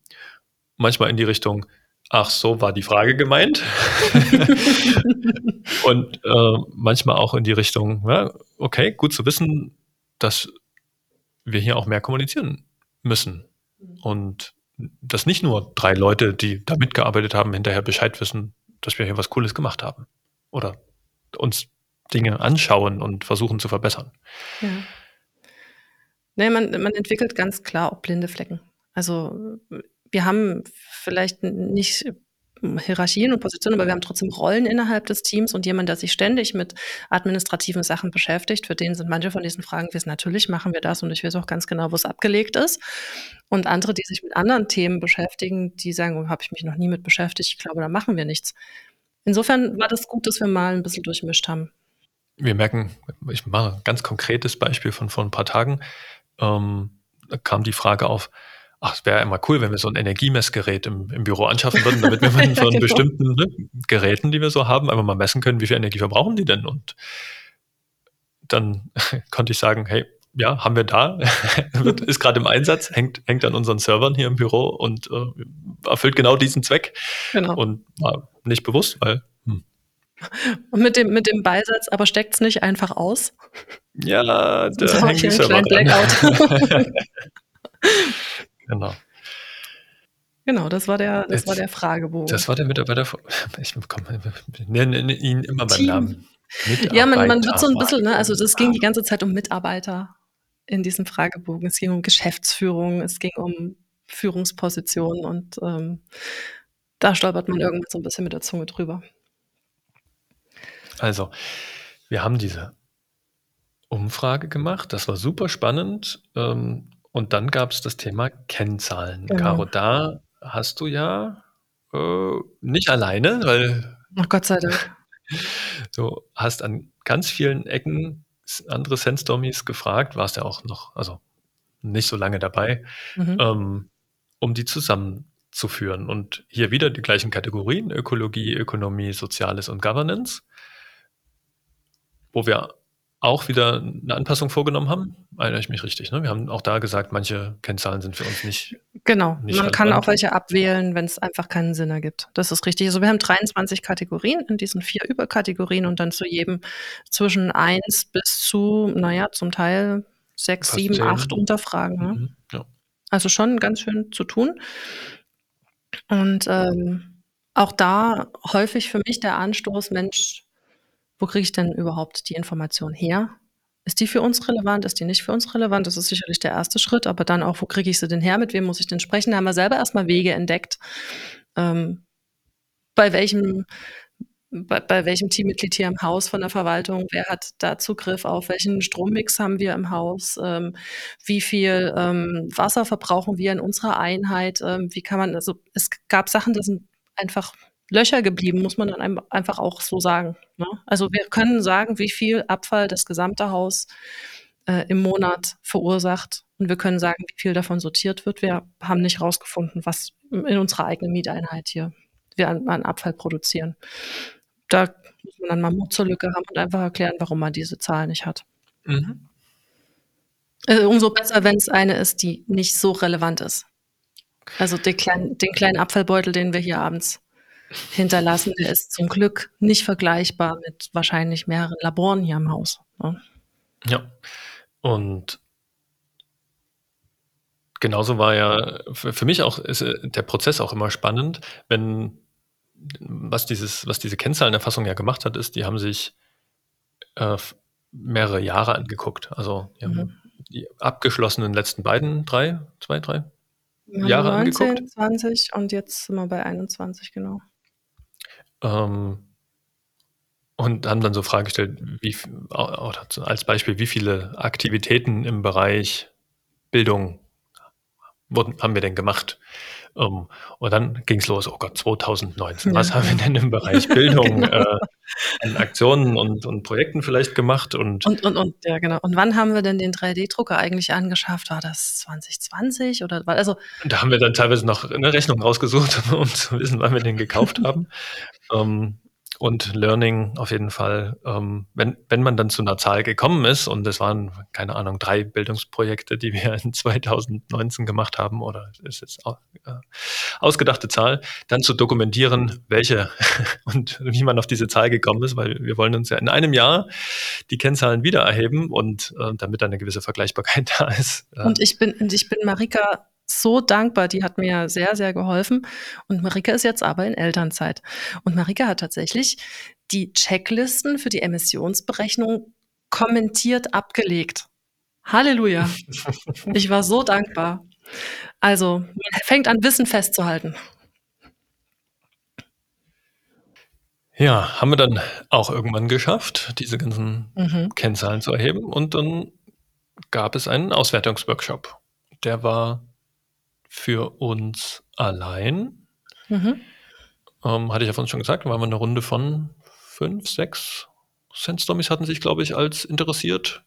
Manchmal in die Richtung, ach, so war die Frage gemeint. Und äh, manchmal auch in die Richtung, ja, okay, gut zu wissen, dass wir hier auch mehr kommunizieren müssen. Und dass nicht nur drei Leute, die da mitgearbeitet haben, hinterher Bescheid wissen, dass wir hier was Cooles gemacht haben. Oder uns Dinge anschauen und versuchen zu verbessern. Ja. Nee, man, man entwickelt ganz klar auch blinde Flecken. Also wir haben vielleicht nicht Hierarchien und Positionen, aber wir haben trotzdem Rollen innerhalb des Teams und jemand, der sich ständig mit administrativen Sachen beschäftigt, für den sind manche von diesen Fragen wissen, natürlich machen wir das und ich weiß auch ganz genau, wo es abgelegt ist. Und andere, die sich mit anderen Themen beschäftigen, die sagen, oh, habe ich mich noch nie mit beschäftigt, ich glaube, da machen wir nichts. Insofern war das gut, dass wir mal ein bisschen durchmischt haben. Wir merken, ich mache ein ganz konkretes Beispiel von vor ein paar Tagen, ähm, da kam die Frage auf, ach, es wäre immer cool, wenn wir so ein Energiemessgerät im, im Büro anschaffen würden, damit wir von genau. bestimmten ne, Geräten, die wir so haben, einfach mal messen können, wie viel Energie verbrauchen die denn? Und dann konnte ich sagen, hey, ja, haben wir da, ist gerade im Einsatz, hängt, hängt an unseren Servern hier im Büro und äh, erfüllt genau diesen Zweck. Genau. Und war nicht bewusst, weil. Hm. Und mit dem, mit dem Beisatz, aber steckt es nicht einfach aus? Ja, da hängt die Server Blackout. Genau. Genau, das war der, das Jetzt, war der Fragebogen. Das war der Mitarbeiter. Ich nenne ihn immer beim. Namen. Ja, man, man wird so ein bisschen, ne, also das ging die ganze Zeit um Mitarbeiter in diesem Fragebogen. Es ging um Geschäftsführung, es ging um Führungspositionen und ähm, da stolpert man irgendwann so ein bisschen mit der Zunge drüber. Also, wir haben diese Umfrage gemacht. Das war super spannend. Ähm, und dann gab es das Thema Kennzahlen. Genau. Caro, da hast du ja äh, nicht alleine, weil Ach Gott sei Dank. du hast an ganz vielen Ecken andere Sense-Dummies gefragt, warst ja auch noch, also nicht so lange dabei, mhm. ähm, um die zusammenzuführen. Und hier wieder die gleichen Kategorien, Ökologie, Ökonomie, Soziales und Governance, wo wir auch wieder eine Anpassung vorgenommen haben. Erinnere ich mich richtig. Ne? Wir haben auch da gesagt, manche Kennzahlen sind für uns nicht. Genau, nicht man relevant. kann auch welche abwählen, wenn es einfach keinen Sinn ergibt. Das ist richtig. Also wir haben 23 Kategorien in diesen vier Überkategorien und dann zu jedem zwischen 1 bis zu, naja, zum Teil 6, 7, 8 Unterfragen. Ne? Mhm, ja. Also schon ganz schön zu tun. Und ähm, auch da häufig für mich der Anstoß, Mensch, wo kriege ich denn überhaupt die Information her? Ist die für uns relevant? Ist die nicht für uns relevant? Das ist sicherlich der erste Schritt, aber dann auch, wo kriege ich sie denn her? Mit wem muss ich denn sprechen? Da haben wir selber erstmal Wege entdeckt. Ähm, bei welchem bei, bei, welchem Teammitglied hier im Haus von der Verwaltung, wer hat da Zugriff auf, welchen Strommix haben wir im Haus, ähm, wie viel ähm, Wasser verbrauchen wir in unserer Einheit, ähm, wie kann man, also es gab Sachen, das sind einfach Löcher geblieben, muss man dann einfach auch so sagen. Ne? Also wir können sagen, wie viel Abfall das gesamte Haus äh, im Monat verursacht und wir können sagen, wie viel davon sortiert wird. Wir haben nicht herausgefunden, was in unserer eigenen Mieteinheit hier wir an, an, Abfall produzieren. Da muss man dann mal Mut zur Lücke haben und einfach erklären, warum man diese Zahl nicht hat. Mhm. Also umso besser, wenn es eine ist, die nicht so relevant ist. Also den kleinen, den kleinen Abfallbeutel, den wir hier abends hinterlassen. Der ist zum Glück nicht vergleichbar mit wahrscheinlich mehreren Laboren hier im Haus. Ne? Ja, und genauso war ja für, mich auch ist äh, der Prozess auch immer spannend, wenn was dieses, was diese Kennzahlenerfassung ja gemacht hat, ist, die haben sich äh, mehrere Jahre angeguckt. Also die, mhm. die abgeschlossenen letzten beiden, drei, zwei, drei Jahre 19, angeguckt. 20 und jetzt sind wir bei 21, genau. Ähm, und haben dann so Fragen gestellt, wie, als Beispiel, wie viele Aktivitäten im Bereich Bildung wurden, haben wir denn gemacht? Ähm, und dann ging es los, oh Gott, 2019, was haben wir denn im Bereich Bildung genau. äh, an Aktionen und, und Projekten vielleicht gemacht? Und, und, und, und, ja, genau. Und wann haben wir denn den 3D-Drucker eigentlich angeschafft? War das 2020 oder also? Da haben wir dann teilweise noch eine Rechnung rausgesucht, um zu wissen, wann wir den gekauft haben. ähm, und Learning auf jeden Fall, ähm, wenn, wenn man dann zu einer Zahl gekommen ist, und es waren, keine Ahnung, drei Bildungsprojekte, die wir in 2019 gemacht haben, oder ist jetzt äh, ausgedachte Zahl, dann zu dokumentieren, welche und wie man auf diese Zahl gekommen ist, weil wir wollen uns ja in einem Jahr die Kennzahlen wieder erheben und äh, damit eine gewisse Vergleichbarkeit da ist. Äh. Und ich bin, und ich bin Marika so dankbar. Die hat mir sehr, sehr geholfen. Und Marika ist jetzt aber in Elternzeit. Und Marika hat tatsächlich die Checklisten für die Emissionsberechnung kommentiert abgelegt. Halleluja. Ich war so dankbar. Also, man fängt an, Wissen festzuhalten. Ja, haben wir dann auch irgendwann geschafft, diese ganzen mhm. Kennzahlen zu erheben. Und dann gab es einen Auswertungsworkshop. Der war für uns allein. Mhm. Ähm, hatte ich ja vorhin schon gesagt, waren wir eine Runde von fünf, sechs Sandstormies hatten sich, glaube ich, als interessiert.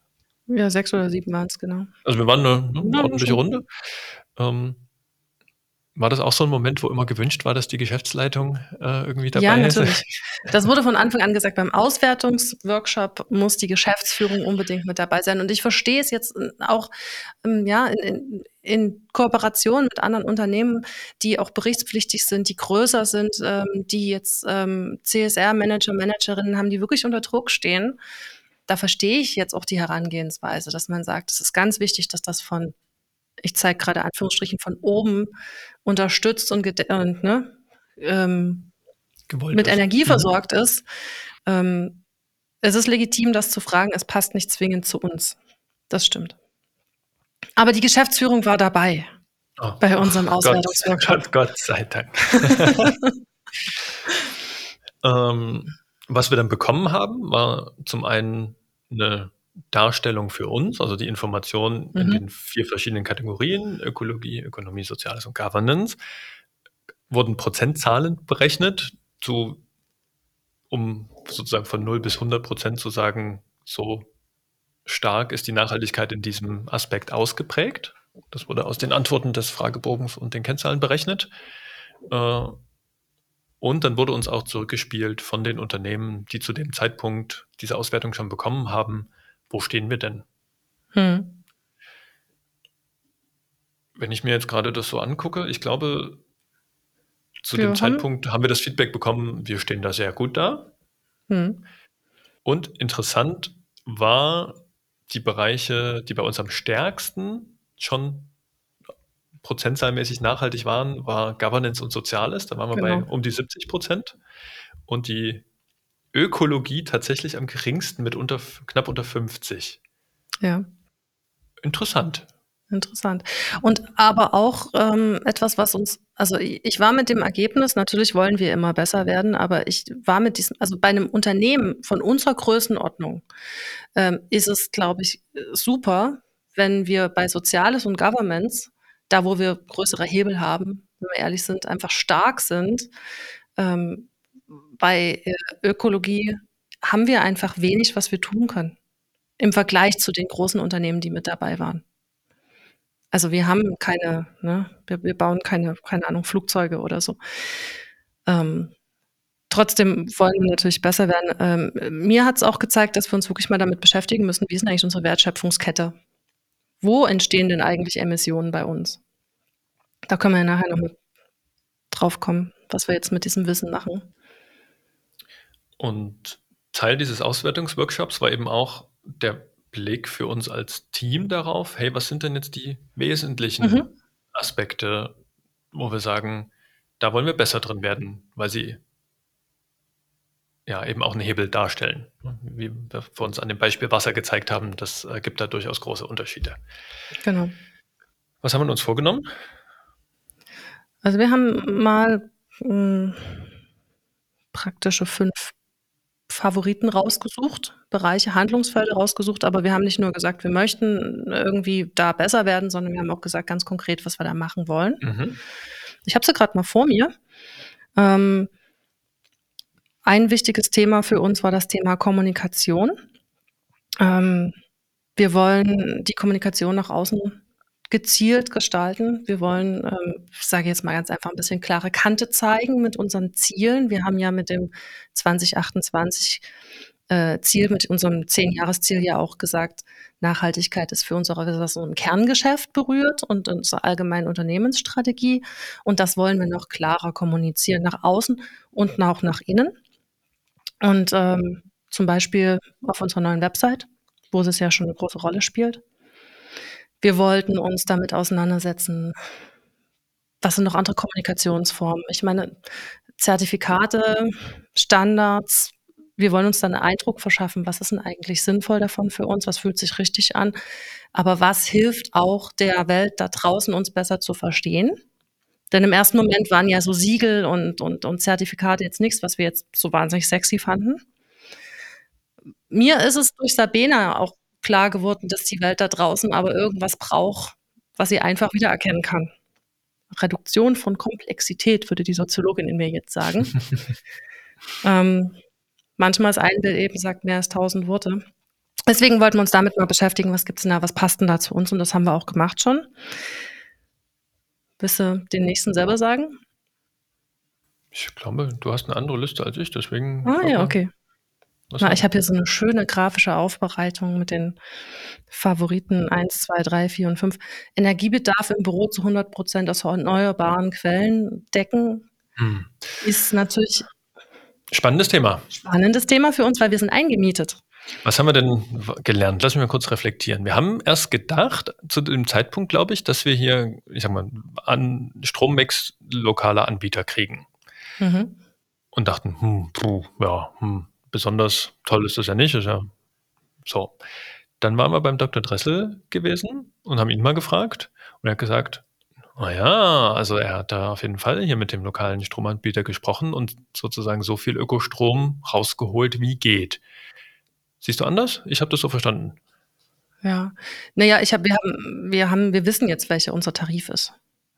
Ja, sechs oder sieben waren es, genau. Also wir waren eine, eine ordentliche Runde. Ähm, war das auch so ein Moment, wo immer gewünscht war, dass die Geschäftsleitung äh, irgendwie dabei ist? Ja, natürlich. Das wurde von Anfang an gesagt, beim Auswertungsworkshop muss die Geschäftsführung unbedingt mit dabei sein. Und ich verstehe es jetzt äh, auch ähm, ja, in, in, in, Kooperation mit anderen Unternehmen, die auch berichtspflichtig sind, die größer sind, ähm, die jetzt ähm, CSR-Manager, Managerinnen haben, die wirklich unter Druck stehen. Da verstehe ich jetzt auch die Herangehensweise, dass man sagt, es ist ganz wichtig, dass das von ich zeige gerade Anführungsstrichen von oben unterstützt und, und ne, ähm, mit ist. Energie mhm. versorgt ist. Ähm, es ist legitim, das zu fragen. Es passt nicht zwingend zu uns. Das stimmt. Aber die Geschäftsführung war dabei oh, bei unserem Auswertungsworkshop. Gott, Gott sei Dank. ähm, was wir dann bekommen haben, war zum einen eine Darstellung für uns, also die Informationen mhm. in den vier verschiedenen Kategorien, Ökologie, Ökonomie, Soziales und Governance, wurden Prozentzahlen berechnet, zu, um sozusagen von 0 bis 100 Prozent zu sagen, so stark ist die Nachhaltigkeit in diesem Aspekt ausgeprägt. Das wurde aus den Antworten des Fragebogens und den Kennzahlen berechnet. Äh, und dann wurde uns auch zurückgespielt von den Unternehmen, die zu dem Zeitpunkt diese Auswertung schon bekommen haben, wo stehen wir denn? Hm. Wenn ich mir jetzt gerade das so angucke, ich glaube, zu wir dem haben Zeitpunkt haben wir das Feedback bekommen, wir stehen da sehr gut da. Hm. Und interessant war die Bereiche, die bei uns am stärksten schon prozentzahlmäßig nachhaltig waren, war Governance und Soziales. Da waren wir genau. bei um die 70 Prozent. Und die Ökologie tatsächlich am geringsten mit unter, knapp unter 50. Ja. Interessant. Interessant. Und aber auch ähm, etwas, was uns, also ich war mit dem Ergebnis, natürlich wollen wir immer besser werden, aber ich war mit diesem, also bei einem Unternehmen von unserer Größenordnung ähm, ist es, glaube ich, super, wenn wir bei Soziales und Governments, da wo wir größere Hebel haben, wenn wir ehrlich sind, einfach stark sind, ähm, bei äh, Ökologie haben wir einfach wenig, was wir tun können im Vergleich zu den großen Unternehmen, die mit dabei waren. Also wir haben keine, ne, wir, wir bauen keine, keine Ahnung, Flugzeuge oder so. Ähm, trotzdem wollen wir natürlich besser werden. Ähm, mir hat es auch gezeigt, dass wir uns wirklich mal damit beschäftigen müssen, wie ist denn eigentlich unsere Wertschöpfungskette? Wo entstehen denn eigentlich Emissionen bei uns? Da können wir ja nachher noch drauf kommen, was wir jetzt mit diesem Wissen machen. Und Teil dieses Auswertungsworkshops war eben auch der Blick für uns als Team darauf, hey, was sind denn jetzt die wesentlichen mhm. Aspekte, wo wir sagen, da wollen wir besser drin werden, weil sie ja eben auch einen Hebel darstellen. Wie wir vor uns an dem Beispiel Wasser gezeigt haben, das äh, gibt da durchaus große Unterschiede. Genau. Was haben wir uns vorgenommen? Also wir haben mal mh, hm, praktische fünf Favoriten rausgesucht, Bereiche, Handlungsfelder rausgesucht, aber wir haben nicht nur gesagt, wir möchten irgendwie da besser werden, sondern wir haben auch gesagt ganz konkret, was wir da machen wollen. Mhm. Ich habe sie gerade mal vor mir. Ähm, ein wichtiges Thema für uns war das Thema Kommunikation. Ähm, wir wollen die Kommunikation nach außen gezielt gestalten. Wir wollen, ähm, ich sage jetzt mal ganz einfach ein bisschen klare Kante zeigen mit unseren Zielen. Wir haben ja mit dem 2028 äh, mit unserem Zehn-Jahres-Ziel ja auch gesagt, Nachhaltigkeit ist für unsere Organisation Kerngeschäft berührt und unsere allgemeine Unternehmensstrategie. Und das wollen wir noch klarer kommunizieren nach außen und auch nach innen. Und ähm, zum Beispiel auf unserer neuen Website, wo es ja schon eine große Rolle spielt. Wir wollten uns damit auseinandersetzen, was sind noch andere Kommunikationsformen? Ich meine, Zertifikate, Standards, wir wollen uns dann einen Eindruck verschaffen, was ist denn eigentlich sinnvoll davon für uns, was fühlt sich richtig an, aber was hilft auch der Welt da draußen, uns besser zu verstehen. Denn im ersten Moment waren ja so Siegel und, und, und Zertifikate jetzt nichts, was wir jetzt so wahnsinnig sexy fanden. Mir ist es durch Sabena auch klar geworden, dass die Welt da draußen aber irgendwas braucht, was sie einfach wiedererkennen kann. Reduktion von Komplexität, würde die Soziologin in mir jetzt sagen. ähm, manchmal ist ein Bild eben sagt mehr als tausend Worte. Deswegen wollten wir uns damit mal beschäftigen, was gibt es denn da, was passt denn da zu uns und das haben wir auch gemacht schon. Willst du den nächsten selber sagen? Ich glaube, du hast eine andere Liste als ich, deswegen. Ah ja, okay. Na, ich habe hier so eine schöne grafische Aufbereitung mit den Favoriten 1, 2, 3, 4 und 5. Energiebedarf im Büro zu 100 Prozent aus erneuerbaren Quellen decken, hm. ist natürlich Spannendes Thema. Spannendes Thema für uns, weil wir sind eingemietet. Was haben wir denn gelernt? Lass mich mal kurz reflektieren. Wir haben erst gedacht, zu dem Zeitpunkt, glaube ich, dass wir hier, ich sag mal, an Strommix lokale Anbieter kriegen. Mhm. Und dachten, hm, puh, ja, hm, besonders toll ist das ja nicht. Ist ja so. Dann waren wir beim Dr. Dressel gewesen und haben ihn mal gefragt. Und er hat gesagt, naja, also er hat da auf jeden Fall hier mit dem lokalen Stromanbieter gesprochen und sozusagen so viel Ökostrom rausgeholt, wie geht. Siehst du anders? Ich habe das so verstanden. Ja, naja, ich hab, wir, haben, wir, haben, wir wissen jetzt, welcher unser Tarif ist.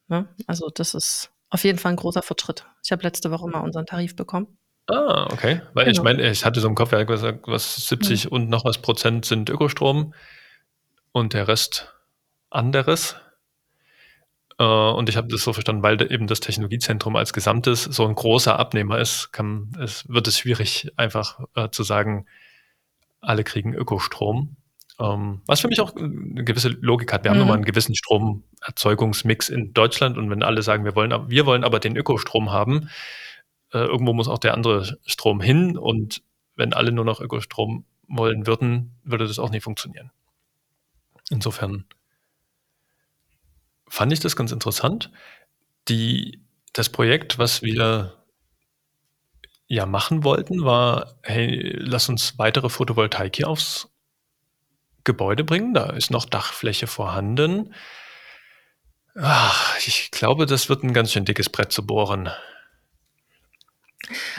Ne? Also das ist auf jeden Fall ein großer Fortschritt. Ich habe letzte Woche mal unseren Tarif bekommen. Ah, okay. Weil genau. ich meine, ich hatte so im Kopf ja gesagt, was 70 mhm. und noch was Prozent sind Ökostrom und der Rest anderes. Äh, und ich habe das so verstanden, weil eben das Technologiezentrum als Gesamtes so ein großer Abnehmer ist, kann, es, wird es schwierig, einfach äh, zu sagen, alle kriegen Ökostrom. Ähm, was für mich auch eine gewisse Logik hat. Wir mhm. haben nun mal einen gewissen Stromerzeugungsmix in Deutschland und wenn alle sagen, wir wollen, wir wollen aber den Ökostrom haben, äh, irgendwo muss auch der andere Strom hin und wenn alle nur noch Ökostrom wollen würden, würde das auch nicht funktionieren. Insofern fand ich das ganz interessant. Die, das Projekt, was wir ja machen wollten, war, hey, lass uns weitere Photovoltaik hier aufs Gebäude bringen. Da ist noch Dachfläche vorhanden. Ach, ich glaube, das wird ein ganz schön dickes Brett zu bohren.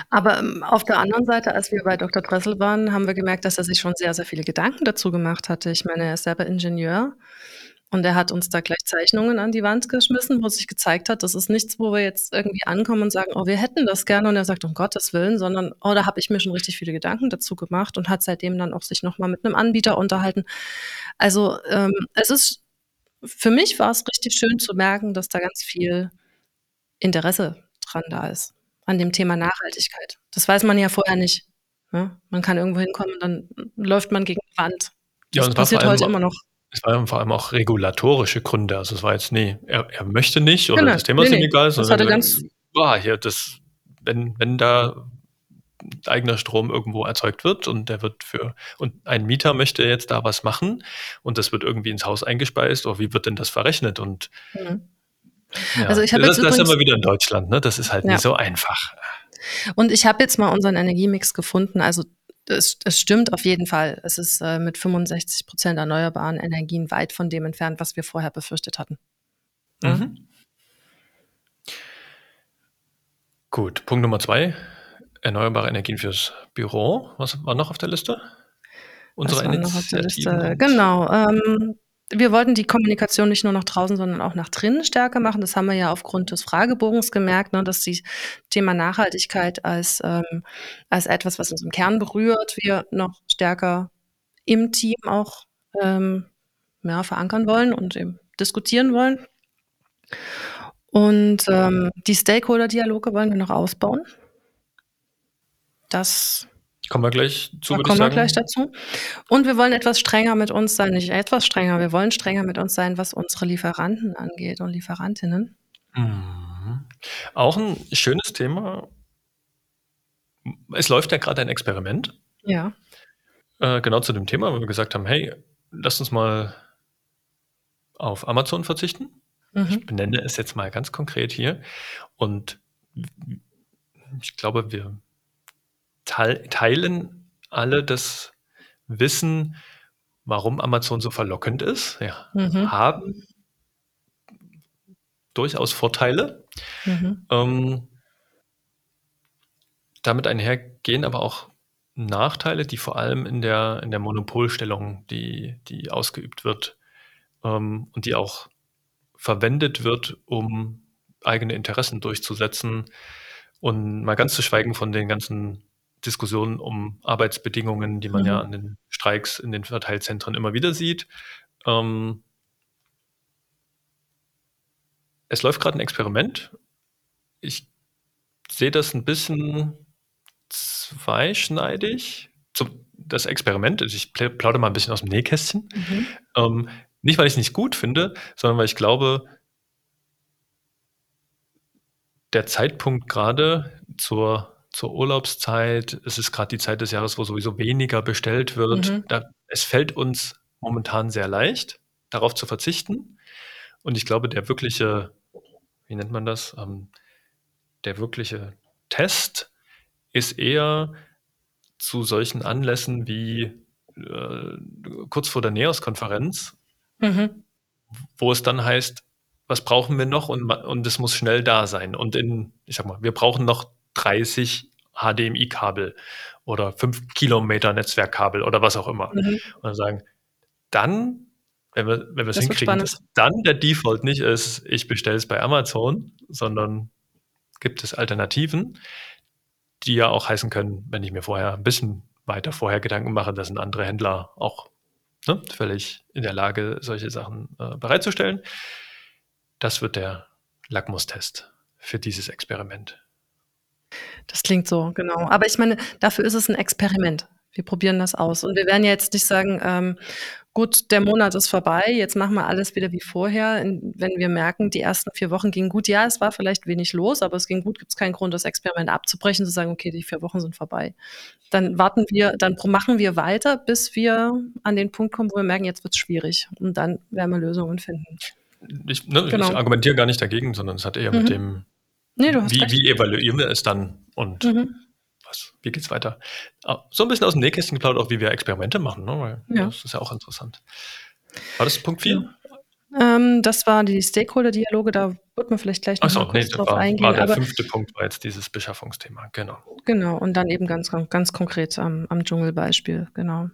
Aber ähm, auf der anderen Seite, als wir bei Dr. Dressel waren, haben wir gemerkt, dass er sich schon sehr, sehr viele Gedanken dazu gemacht hatte. Ich meine, er ist selber Ingenieur und er hat uns da gleich Zeichnungen an die Wand geschmissen, wo sich gezeigt hat, das ist nichts, wo wir jetzt irgendwie ankommen und sagen, oh, wir hätten das gerne. Und er sagt, um Gottes Willen, sondern, oh, da habe ich mir schon richtig viele Gedanken dazu gemacht und hat seitdem dann auch sich nochmal mit einem Anbieter unterhalten. Also ähm, es ist, für mich war es richtig schön zu merken, dass da ganz viel Interesse dran da ist an dem Thema Nachhaltigkeit. Das weiß man ja vorher nicht. Ja? Man kann irgendwo hinkommen und dann läuft man gegen die Wand. Das ja, passiert heute immer noch. Es waren vor allem auch regulatorische Gründe. Also es war jetzt, nee, er, er möchte nicht oder genau. das Thema nee, ist ihm nee. egal, sondern das ganz boah, hier, das, wenn, wenn da eigener Strom irgendwo erzeugt wird und der wird für und ein Mieter möchte jetzt da was machen und das wird irgendwie ins Haus eingespeist, oder oh, wie wird denn das verrechnet? Und mhm. Ja. Also ich habe das, das ist immer wieder in Deutschland, ne? Das ist halt ja. nicht so einfach. Und ich habe jetzt mal unseren Energiemix gefunden. Also es, es stimmt auf jeden Fall. Es ist äh, mit 65 Prozent erneuerbaren Energien weit von dem entfernt, was wir vorher befürchtet hatten. Mhm. Gut, Punkt Nummer zwei. Erneuerbare Energien fürs Büro. Was war noch auf der Liste? Unsere Liste? Genau. Ähm, wir wollten die Kommunikation nicht nur nach draußen, sondern auch nach drinnen stärker machen. Das haben wir ja aufgrund des Fragebogens gemerkt, ne, dass das Thema Nachhaltigkeit als, ähm, als etwas, was uns im Kern berührt, wir noch stärker im Team auch ähm, ja, verankern wollen und eben diskutieren wollen. Und ähm, die Stakeholder-Dialoge wollen wir noch ausbauen. Das Kommen wir gleich zu, da kommen wir gleich dazu. Und wir wollen etwas strenger mit uns sein, nicht etwas strenger, wir wollen strenger mit uns sein, was unsere Lieferanten angeht und Lieferantinnen. Mhm. Auch ein schönes Thema. Es läuft ja gerade ein Experiment. Ja. Äh, genau zu dem Thema, wo wir gesagt haben, hey, lass uns mal auf Amazon verzichten. Mhm. Ich benenne es jetzt mal ganz konkret hier. Und ich glaube, wir teilen alle das Wissen, warum Amazon so verlockend ist, ja, mhm. haben durchaus Vorteile. Mhm. Ähm, damit einhergehen aber auch Nachteile, die vor allem in der, in der Monopolstellung, die, die ausgeübt wird ähm, und die auch verwendet wird, um eigene Interessen durchzusetzen. Und mal ganz zu schweigen von den ganzen Diskussionen um Arbeitsbedingungen, die man mhm. ja an den Streiks in den Verteilzentren immer wieder sieht. Ähm, es läuft gerade ein Experiment. Ich sehe das ein bisschen zweischneidig. Zum, das Experiment, also ich plaudere mal ein bisschen aus dem Nähkästchen. Mhm. Ähm, nicht, weil ich es nicht gut finde, sondern weil ich glaube, der Zeitpunkt gerade zur zur Urlaubszeit. Es ist gerade die Zeit des Jahres, wo sowieso weniger bestellt wird. Mhm. Da, es fällt uns momentan sehr leicht, darauf zu verzichten. Und ich glaube, der wirkliche, wie nennt man das? Ähm, der wirkliche Test ist eher zu solchen Anlässen wie äh, kurz vor der NEOS-Konferenz, mhm. wo es dann heißt, was brauchen wir noch und, und es muss schnell da sein. Und in, ich sag mal, wir brauchen noch 30 HDMI-Kabel oder 5 Kilometer Netzwerkkabel oder was auch immer. Mhm. Und dann sagen, dann, wenn wir, wenn wir es hinkriegen, dass dann der Default nicht ist, ich bestelle es bei Amazon, sondern gibt es Alternativen, die ja auch heißen können, wenn ich mir vorher ein bisschen weiter vorher Gedanken mache, dass ein anderer Händler auch ne, völlig in der Lage, solche Sachen äh, bereitzustellen. Das wird der Lackmustest für dieses Experiment. Das klingt so, genau. Aber ich meine, dafür ist es ein Experiment. Wir probieren das aus. Und wir werden jetzt nicht sagen, ähm, gut, der Monat ist vorbei, jetzt machen wir alles wieder wie vorher. Wenn wir merken, die ersten vier Wochen gingen gut, ja, es war vielleicht wenig los, aber es ging gut, gibt es keinen Grund, das Experiment abzubrechen, zu sagen, okay, die vier Wochen sind vorbei. Dann warten wir, dann machen wir weiter, bis wir an den Punkt kommen, wo wir merken, jetzt wird es schwierig. Und dann werden wir Lösungen finden. Ich, ne, genau. ich argumentiere gar nicht dagegen, sondern es hat eher mhm. mit dem Nee, du hast wie, recht. wie evaluieren wir es dann und mhm. was, wie es weiter? Ah, so ein bisschen aus dem Nähkästchen geplaudert, auch wie wir Experimente machen, ne? Weil ja. das ist ja auch interessant. War das Punkt 4? Ja. Ähm, das war die Stakeholder-Dialoge, da wird man vielleicht gleich noch so, nee, drauf war, eingehen. War der fünfte Punkt, war jetzt dieses Beschaffungsthema, genau. Genau, und dann eben ganz, ganz konkret am, am Dschungelbeispiel, genau.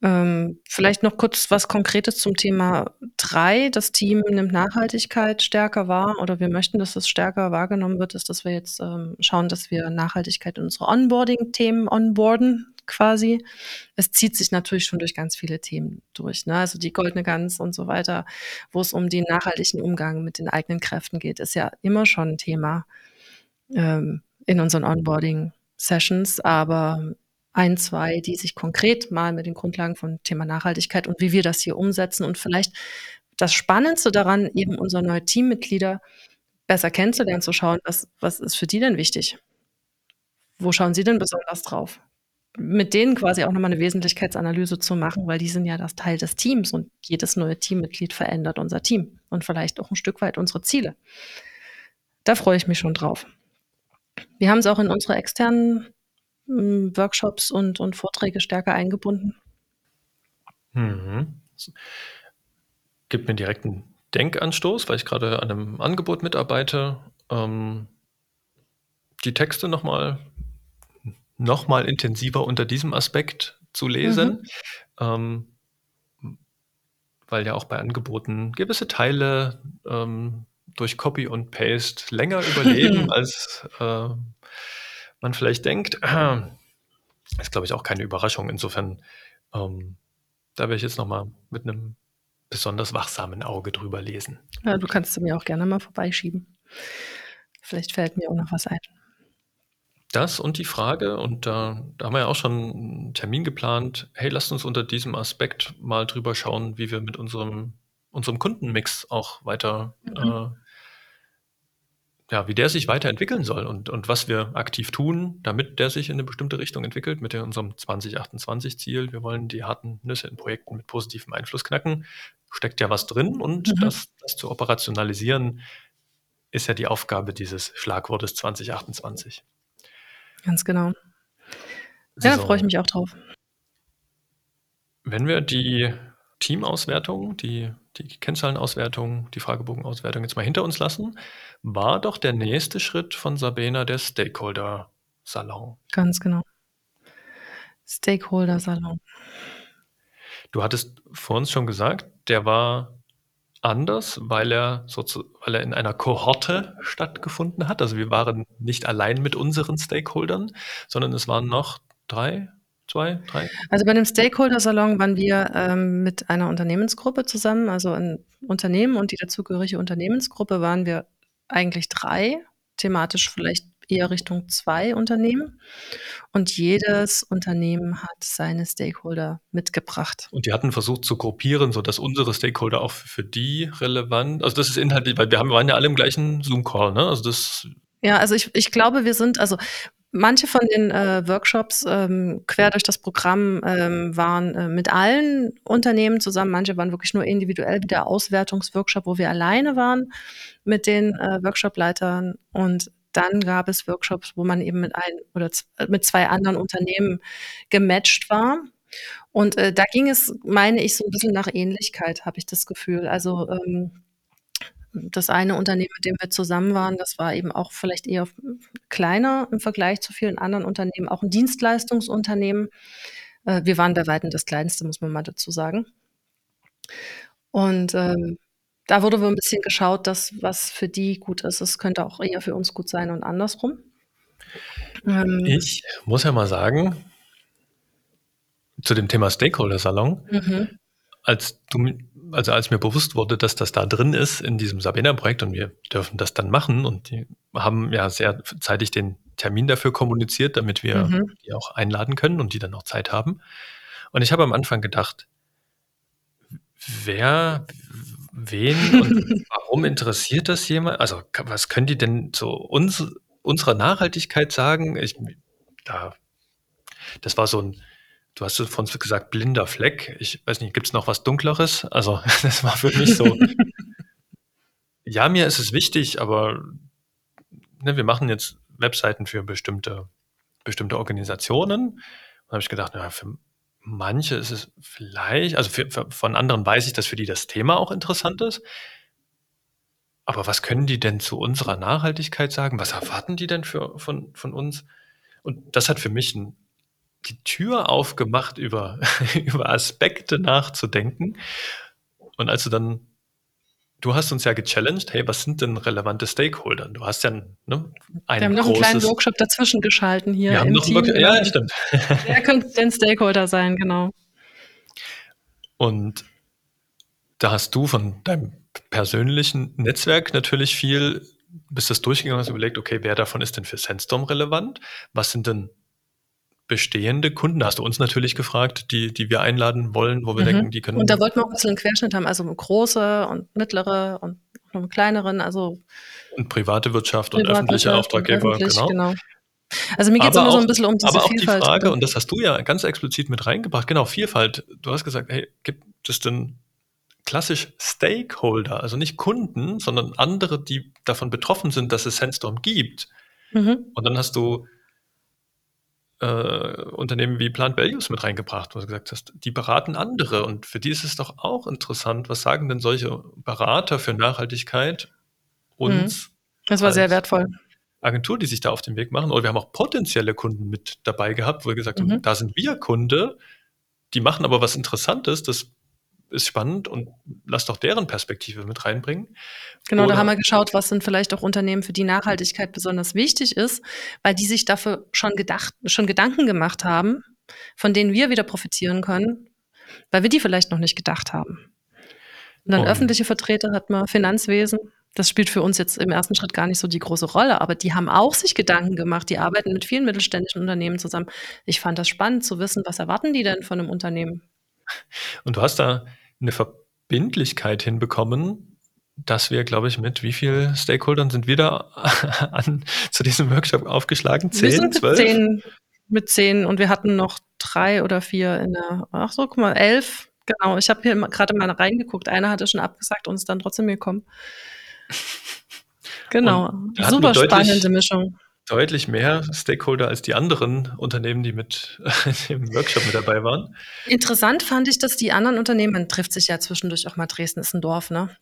Ähm, vielleicht noch kurz was Konkretes zum Thema 3. Das Team nimmt Nachhaltigkeit stärker wahr oder wir möchten, dass das stärker wahrgenommen wird, ist, dass wir jetzt ähm, schauen, dass wir Nachhaltigkeit in unsere Onboarding-Themen onboarden quasi. Es zieht sich natürlich schon durch ganz viele Themen durch, ne? also die goldene Gans und so weiter, wo es um den nachhaltigen Umgang mit den eigenen Kräften geht, ist ja immer schon ein Thema ähm, in unseren Onboarding-Sessions, aber ein, zwei, die sich konkret mal mit den Grundlagen von Thema Nachhaltigkeit und wie wir das hier umsetzen und vielleicht das Spannendste daran, eben unsere neue Teammitglieder besser kennenzulernen, zu schauen, was, was ist für die denn wichtig? Wo schauen sie denn besonders drauf? Mit denen quasi auch nochmal eine Wesentlichkeitsanalyse zu machen, weil die sind ja das Teil des Teams und jedes neue Teammitglied verändert unser Team und vielleicht auch ein Stück weit unsere Ziele. Da freue ich mich schon drauf. Wir haben es auch in unsere externen Workshops und, und Vorträge stärker eingebunden? Mhm. Gibt mir direkt einen Denkanstoß, weil ich gerade an einem Angebot mitarbeite, ähm, die Texte nochmal noch mal intensiver unter diesem Aspekt zu lesen. Mhm. Ähm, weil ja auch bei Angeboten gewisse Teile ähm, durch Copy und Paste länger überleben, als äh, man vielleicht denkt. Ist, glaube ich, auch keine Überraschung. Insofern, ähm, da werde ich jetzt nochmal mit einem besonders wachsamen Auge drüber lesen. Ja, du kannst mir auch gerne mal vorbeischieben. Vielleicht fällt mir auch noch was ein. Das und die Frage, und da, da haben wir ja auch schon einen Termin geplant, hey, lasst uns unter diesem Aspekt mal drüber schauen, wie wir mit unserem, unserem Kundenmix auch weiter mhm. äh, ja, wie der sich weiterentwickeln soll und, und was wir aktiv tun, damit der sich in eine bestimmte Richtung entwickelt mit unserem 2028-Ziel. Wir wollen die harten Nüsse in Projekten mit positivem Einfluss knacken. Steckt ja was drin und mhm. das, das zu operationalisieren ist ja die Aufgabe dieses Schlagwortes 2028. Ganz genau. Ja, so. da freue ich mich auch drauf. Wenn wir die Teamauswertung, die, die Kennzahlenauswertung, die Fragebogenauswertung jetzt mal hinter uns lassen, war doch der nächste Schritt von Sabena der Stakeholder-Salon. Ganz genau. Stakeholder-Salon. Du hattest vor uns schon gesagt, der war anders, weil er, weil er in einer Kohorte stattgefunden hat. Also wir waren nicht allein mit unseren Stakeholdern, sondern es waren noch drei, zwei, drei? Also bei dem Stakeholder-Salon waren wir ähm, mit einer Unternehmensgruppe zusammen, also ein Unternehmen und die dazugehörige Unternehmensgruppe waren wir eigentlich drei, thematisch vielleicht eher Richtung zwei Unternehmen. Und jedes Unternehmen hat seine Stakeholder mitgebracht. Und die hatten versucht zu gruppieren, sodass unsere Stakeholder auch für die relevant, also das ist inhaltlich, weil wir haben, waren ja alle im gleichen Zoom-Call, ne? Also das ja, also ich, ich glaube, wir sind, also Manche von den äh, Workshops ähm, quer durch das Programm ähm, waren äh, mit allen Unternehmen zusammen. Manche waren wirklich nur individuell, wie der Auswertungsworkshop, wo wir alleine waren mit den äh, Workshopleitern. Und dann gab es Workshops, wo man eben mit ein oder mit zwei anderen Unternehmen gematcht war. Und äh, da ging es, meine ich, so ein bisschen nach Ähnlichkeit, habe ich das Gefühl. Also ähm, das eine Unternehmen, mit dem wir zusammen waren, das war eben auch vielleicht eher kleiner im Vergleich zu vielen anderen Unternehmen, auch ein Dienstleistungsunternehmen. Äh, wir waren bei weitem das kleinste, muss man mal dazu sagen. Und ähm, da wurde ein bisschen geschaut, dass was für die gut ist, es könnte auch eher für uns gut sein und andersrum. Ähm, ich muss ja mal sagen, zu dem Thema Stakeholder-Salon, mhm. als du also als mir bewusst wurde, dass das da drin ist in diesem Sabena-Projekt und wir dürfen das dann machen und die haben ja sehr zeitig den Termin dafür kommuniziert, damit wir mhm. die auch einladen können und die dann auch Zeit haben. Und ich habe am Anfang gedacht, wer, wen und warum interessiert das jemand? Also was können die denn zu uns, unserer Nachhaltigkeit sagen? Ich, da, das war so ein Du hast von uns gesagt, blinder Fleck. Ich weiß nicht, gibt es noch was Dunkleres? Also, das war für mich so. ja, mir ist es wichtig, aber ne, wir machen jetzt Webseiten für bestimmte, bestimmte Organisationen. Da habe ich gedacht, na, für manche ist es vielleicht, also für, für, von anderen weiß ich, dass für die das Thema auch interessant ist. Aber was können die denn zu unserer Nachhaltigkeit sagen? Was erwarten die denn für, von, von uns? Und das hat für mich einen die Tür aufgemacht, über, über Aspekte nachzudenken. Und als du dann, du hast uns ja gechallenged, hey, was sind denn relevante Stakeholder? Du hast ja ne, ein Wir haben noch einen kleinen Workshop dazwischen geschalten hier. Wir haben noch Team, ja, stimmt. Wer könnte denn Stakeholder sein, genau. Und da hast du von deinem persönlichen Netzwerk natürlich viel, bist das durchgegangen, hast überlegt, okay, wer davon ist denn für Sandstorm relevant? Was sind denn bestehende Kunden, hast du uns natürlich gefragt, die, die wir einladen wollen, wo wir mhm. denken, die können. Und da wollten wir auch ein bisschen einen Querschnitt haben, also große und mittlere und noch einen kleineren, also. Und private Wirtschaft und öffentliche Auftraggeber, öffentlich, genau. genau. Also mir geht es immer auch, so ein bisschen um diese aber auch Vielfalt. Die Frage, und das hast du ja ganz explizit mit reingebracht, genau, Vielfalt. Du hast gesagt, hey, gibt es denn klassisch Stakeholder, also nicht Kunden, sondern andere, die davon betroffen sind, dass es Sandstorm gibt. Mhm. Und dann hast du äh, Unternehmen wie Plant Values mit reingebracht, wo du gesagt hast, die beraten andere und für die ist es doch auch interessant. Was sagen denn solche Berater für Nachhaltigkeit uns? Mhm. Das war sehr wertvoll. Agentur, die sich da auf den Weg machen. Oder wir haben auch potenzielle Kunden mit dabei gehabt, wo wir gesagt haben, mhm. da sind wir Kunde, die machen aber was Interessantes, das ist spannend und lass doch deren Perspektive mit reinbringen. Genau, Oder da haben wir geschaut, was sind vielleicht auch Unternehmen, für die Nachhaltigkeit besonders wichtig ist, weil die sich dafür schon gedacht, schon Gedanken gemacht haben, von denen wir wieder profitieren können, weil wir die vielleicht noch nicht gedacht haben. Und dann und. öffentliche Vertreter hat man, Finanzwesen, das spielt für uns jetzt im ersten Schritt gar nicht so die große Rolle, aber die haben auch sich Gedanken gemacht. Die arbeiten mit vielen mittelständischen Unternehmen zusammen. Ich fand das spannend zu wissen, was erwarten die denn von einem Unternehmen? Und du hast da eine Verbindlichkeit hinbekommen, dass wir, glaube ich, mit wie vielen Stakeholdern sind wir da an, zu diesem Workshop aufgeschlagen? Zehn, wir sind zwölf? Zehn, mit zehn und wir hatten noch drei oder vier in der, ach so, guck mal, elf. Genau, ich habe hier gerade mal reingeguckt. Einer hatte schon abgesagt und ist dann trotzdem gekommen. Genau, super spannende Mischung. Deutlich mehr Stakeholder als die anderen Unternehmen, die mit im Workshop mit dabei waren. Interessant fand ich, dass die anderen Unternehmen, man trifft sich ja zwischendurch auch mal, Dresden ist ein Dorf, ne?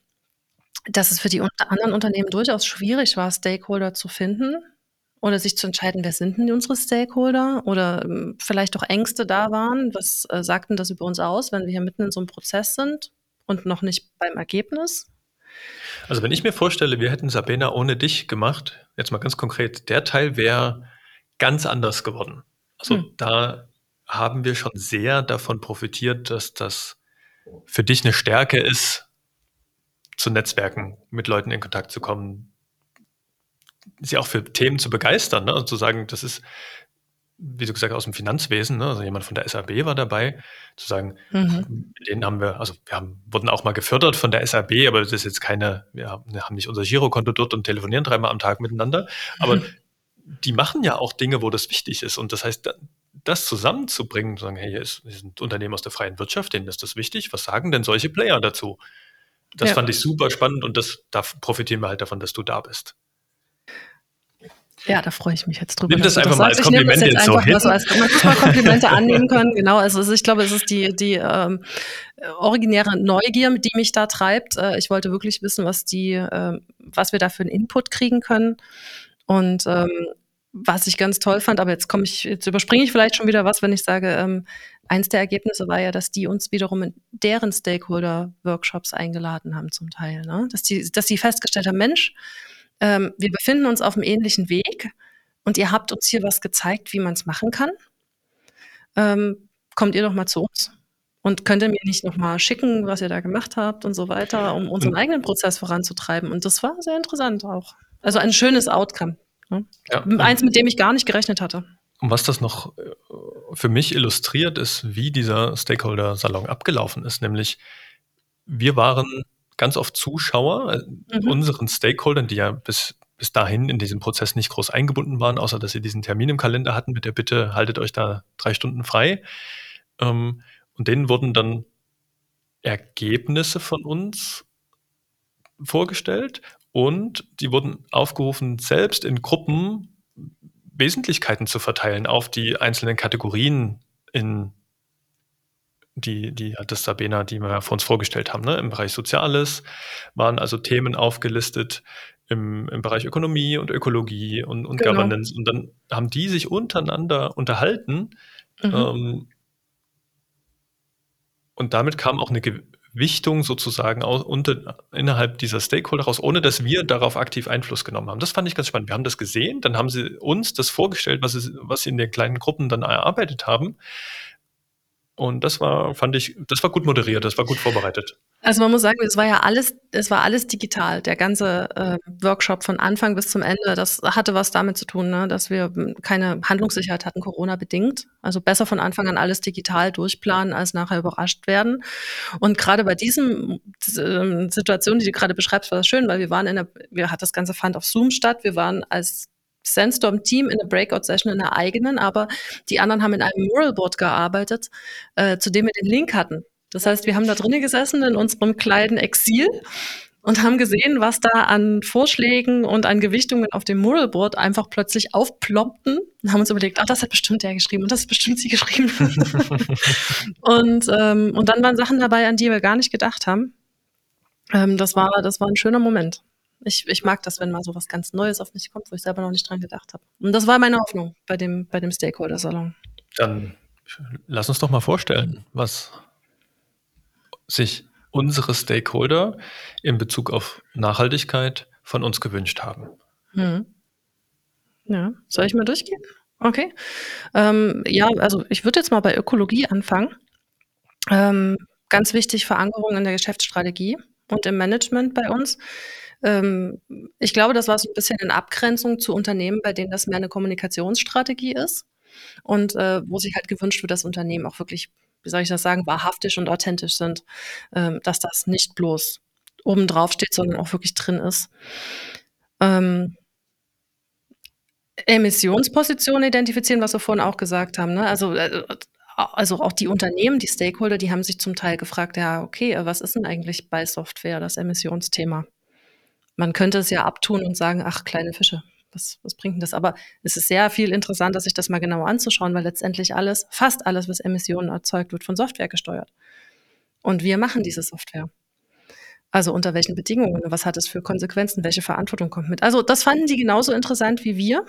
Dass es für die anderen Unternehmen durchaus schwierig war, Stakeholder zu finden oder sich zu entscheiden, wer sind denn unsere Stakeholder oder ähm, vielleicht auch Ängste da waren. Was äh, sagten das über uns aus, wenn wir hier mitten in so einem Prozess sind und noch nicht beim Ergebnis? Also wenn ich mir vorstelle, wir hätten Sabena ohne dich gemacht, jetzt mal ganz konkret, der Teil wäre ganz anders geworden. Also hm. da haben wir schon sehr davon profitiert, dass das für dich eine Stärke ist, zu Netzwerken, mit Leuten in Kontakt zu kommen, sie auch für Themen zu begeistern, ne? also zu sagen, das ist wie du gesagt aus dem Finanzwesen, ne? also jemand von der SAB war dabei, zu sagen, mhm. mit denen haben wir, also wir haben, wurden auch mal gefördert von der SAB, aber das ist jetzt keine, wir haben, nicht unser Girokonto dort und telefonieren dreimal am Tag miteinander, aber mhm. die machen ja auch Dinge, wo das wichtig ist und das heißt, das zusammenzubringen, zu sagen, hey, hier ist, hier sind Unternehmen aus der freien Wirtschaft, denen ist das wichtig, was sagen denn solche Player dazu? Das ja. fand ich super spannend und das, da profitieren wir halt davon, dass du da bist. Ja, da freue ich mich jetzt drüber. Nimm das einfach das mal als Kompliment jetzt, jetzt so hin. So als, man muss mal Komplimente annehmen können. Genau, also ich glaube, es ist die, die ähm, originäre Neugier, die mich da treibt. Äh, ich wollte wirklich wissen, was die, äh, was wir da für einen Input kriegen können. Und ähm, was ich ganz toll fand, aber jetzt komme ich, jetzt überspringe ich vielleicht schon wieder was, wenn ich sage, ähm, eins der Ergebnisse war ja, dass die uns wiederum in deren Stakeholder-Workshops eingeladen haben zum Teil. Ne? Dass die, dass die festgestellt haben, Mensch, ähm, wir befinden uns auf einem ähnlichen Weg und ihr habt uns hier was gezeigt, wie man es machen kann. Ähm, kommt ihr doch mal zu uns und könnt ihr mir nicht noch mal schicken, was ihr da gemacht habt und so weiter, um unseren mhm. eigenen Prozess voranzutreiben. Und das war sehr interessant auch. Also ein schönes Outcome. Ne? Ja. Eins, mit dem ich gar nicht gerechnet hatte. Und was das noch äh, für mich illustriert, ist, wie dieser Stakeholder-Salon abgelaufen ist. Nämlich, wir waren ganz oft Zuschauer, äh, mhm. unseren Stakeholdern, die ja bis, bis dahin in diesem Prozess nicht groß eingebunden waren, außer dass sie diesen Termin im Kalender hatten mit der Bitte, haltet euch da drei Stunden frei. Ähm, und denen wurden dann Ergebnisse von uns vorgestellt und die wurden aufgerufen, selbst in Gruppen Wesentlichkeiten zu verteilen auf die einzelnen Kategorien in die, die hat das Sabena, die wir vor uns vorgestellt haben. Ne? Im Bereich Soziales waren also Themen aufgelistet, im, im Bereich Ökonomie und Ökologie und, und genau. Governance. Und dann haben die sich untereinander unterhalten. Mhm. Ähm, und damit kam auch eine Gewichtung sozusagen aus, unter, innerhalb dieser Stakeholder raus, ohne dass wir darauf aktiv Einfluss genommen haben. Das fand ich ganz spannend. Wir haben das gesehen, dann haben sie uns das vorgestellt, was, es, was sie in den kleinen Gruppen dann erarbeitet haben. Und das war, fand ich, das war gut moderiert, das war gut vorbereitet. Also man muss sagen, es war ja alles, es war alles digital. Der ganze äh, Workshop von Anfang bis zum Ende, das hatte was damit zu tun, ne, dass wir keine Handlungssicherheit hatten, Corona bedingt. Also besser von Anfang an alles digital durchplanen, als nachher überrascht werden. Und gerade bei diesem äh, Situation, die du gerade beschreibst, war das schön, weil wir waren in der, wir hat das ganze fand auf Zoom statt. Wir waren als Sandstorm-Team in der Breakout-Session in der eigenen, aber die anderen haben in einem Muralboard gearbeitet, äh, zu dem wir den Link hatten. Das heißt, wir haben da drinnen gesessen in unserem kleinen Exil und haben gesehen, was da an Vorschlägen und an Gewichtungen auf dem Muralboard einfach plötzlich aufploppten und haben uns überlegt, ach, das hat bestimmt der geschrieben und das hat bestimmt sie geschrieben. und, ähm, und dann waren Sachen dabei, an die wir gar nicht gedacht haben. Ähm, das, war, das war ein schöner Moment. Ich, ich mag das, wenn mal so was ganz Neues auf mich kommt, wo ich selber noch nicht dran gedacht habe. Und das war meine Hoffnung bei dem, bei dem Stakeholder-Salon. Dann lass uns doch mal vorstellen, was sich unsere Stakeholder in Bezug auf Nachhaltigkeit von uns gewünscht haben. Mhm. Ja, soll ich mal durchgehen? Okay. Ähm, ja, also ich würde jetzt mal bei Ökologie anfangen. Ähm, ganz wichtig Verankerung in der Geschäftsstrategie und im Management bei uns. Ähm, ich glaube, das war so ein bisschen in Abgrenzung zu Unternehmen, bei denen das mehr eine Kommunikationsstrategie ist und äh, wo sich halt gewünscht wird, dass Unternehmen auch wirklich, wie soll ich das sagen, wahrhaftig und authentisch sind, ähm, dass das nicht bloß oben drauf steht, sondern auch wirklich drin ist. Ähm, Emissionspositionen identifizieren, was wir vorhin auch gesagt haben. Ne? Also, äh, also auch die Unternehmen, die Stakeholder, die haben sich zum Teil gefragt, ja, okay, was ist denn eigentlich bei Software das Emissionsthema? Man könnte es ja abtun und sagen, ach, kleine Fische, was, was bringt denn das? Aber es ist sehr viel interessanter, sich das mal genauer anzuschauen, weil letztendlich alles, fast alles, was Emissionen erzeugt, wird von Software gesteuert. Und wir machen diese Software. Also unter welchen Bedingungen? Was hat es für Konsequenzen? Welche Verantwortung kommt mit? Also das fanden die genauso interessant wie wir.